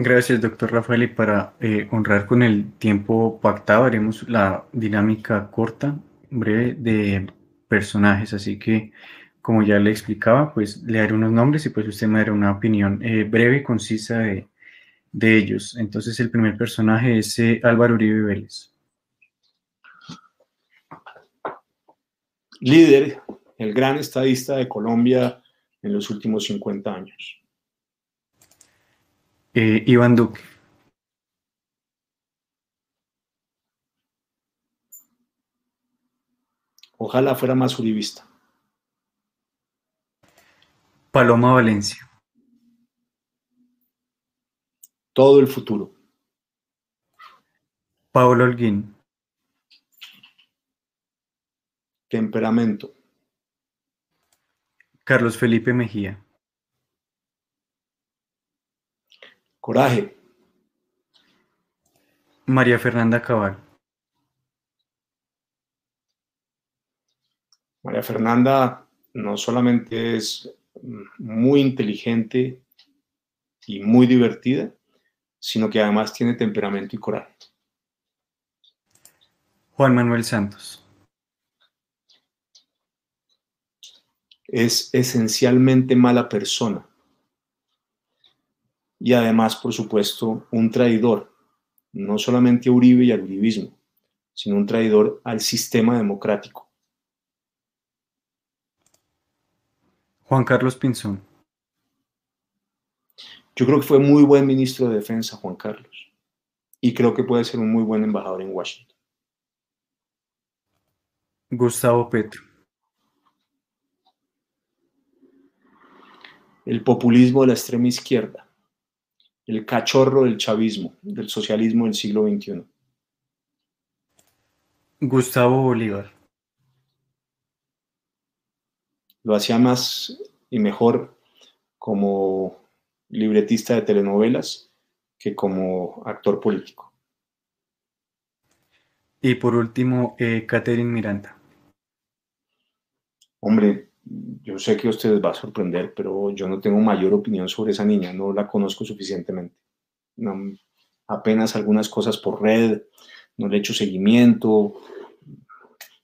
Gracias, doctor Rafael. Y para eh, honrar con el tiempo pactado, haremos la dinámica corta, breve de personajes. Así que, como ya le explicaba, pues le daré unos nombres y pues usted me dará una opinión eh, breve y concisa de, de, ellos. Entonces, el primer personaje es Álvaro Uribe Vélez. Líder el gran estadista de Colombia en los últimos 50 años. Eh, Iván Duque. Ojalá fuera más uribista. Paloma Valencia. Todo el futuro. Pablo Holguín. Temperamento. Carlos Felipe Mejía. Coraje. María Fernanda Cabal. María Fernanda no solamente es muy inteligente y muy divertida, sino que además tiene temperamento y coraje. Juan Manuel Santos. es esencialmente mala persona. Y además, por supuesto, un traidor, no solamente a Uribe y al uribismo, sino un traidor al sistema democrático. Juan Carlos Pinzón. Yo creo que fue muy buen ministro de Defensa, Juan Carlos, y creo que puede ser un muy buen embajador en Washington. Gustavo Petro. el populismo de la extrema izquierda, el cachorro del chavismo, del socialismo del siglo XXI. Gustavo Bolívar. Lo hacía más y mejor como libretista de telenovelas que como actor político. Y por último, eh, Catherine Miranda. Hombre, yo sé que a ustedes va a sorprender, pero yo no tengo mayor opinión sobre esa niña, no la conozco suficientemente. apenas algunas cosas por red, no le he hecho seguimiento,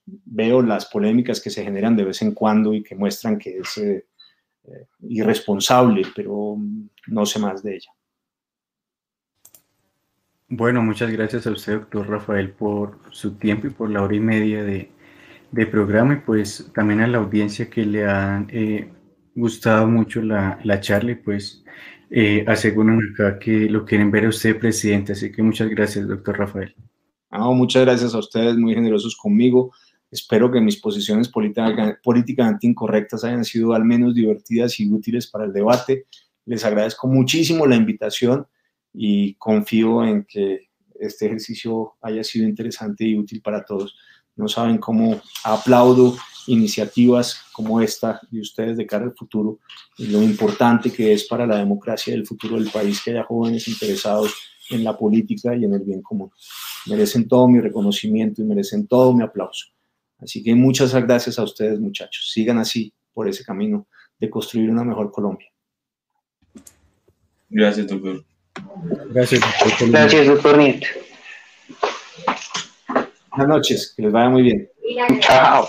veo las polémicas que se generan de vez en cuando y que muestran que es eh, eh, irresponsable, pero no sé más de ella. Bueno, muchas gracias a usted, doctor Rafael, por su tiempo y por la hora y media de, de programa y pues también a la audiencia que le han eh, gustado mucho la, la, charla y pues eh, aseguran acá que lo quieren ver a usted presidente. Así que muchas gracias, doctor Rafael. muchas gracias a ustedes, muy generosos conmigo. Espero que mis posiciones políticamente incorrectas hayan sido al menos divertidas y útiles para el debate. Les agradezco muchísimo la invitación y confío en que este ejercicio haya sido interesante y útil para todos no saben cómo aplaudo iniciativas como esta de ustedes de cara al futuro y lo importante que es para la democracia y el futuro del país que haya jóvenes interesados en la política y en el bien común. Merecen todo mi reconocimiento y merecen todo mi aplauso. Así que muchas gracias a ustedes, muchachos. Sigan así por ese camino de construir una mejor Colombia. Gracias, doctor. Gracias, doctor. Gracias, doctor Nieto. Buenas noches, que les vaya muy bien. Chao.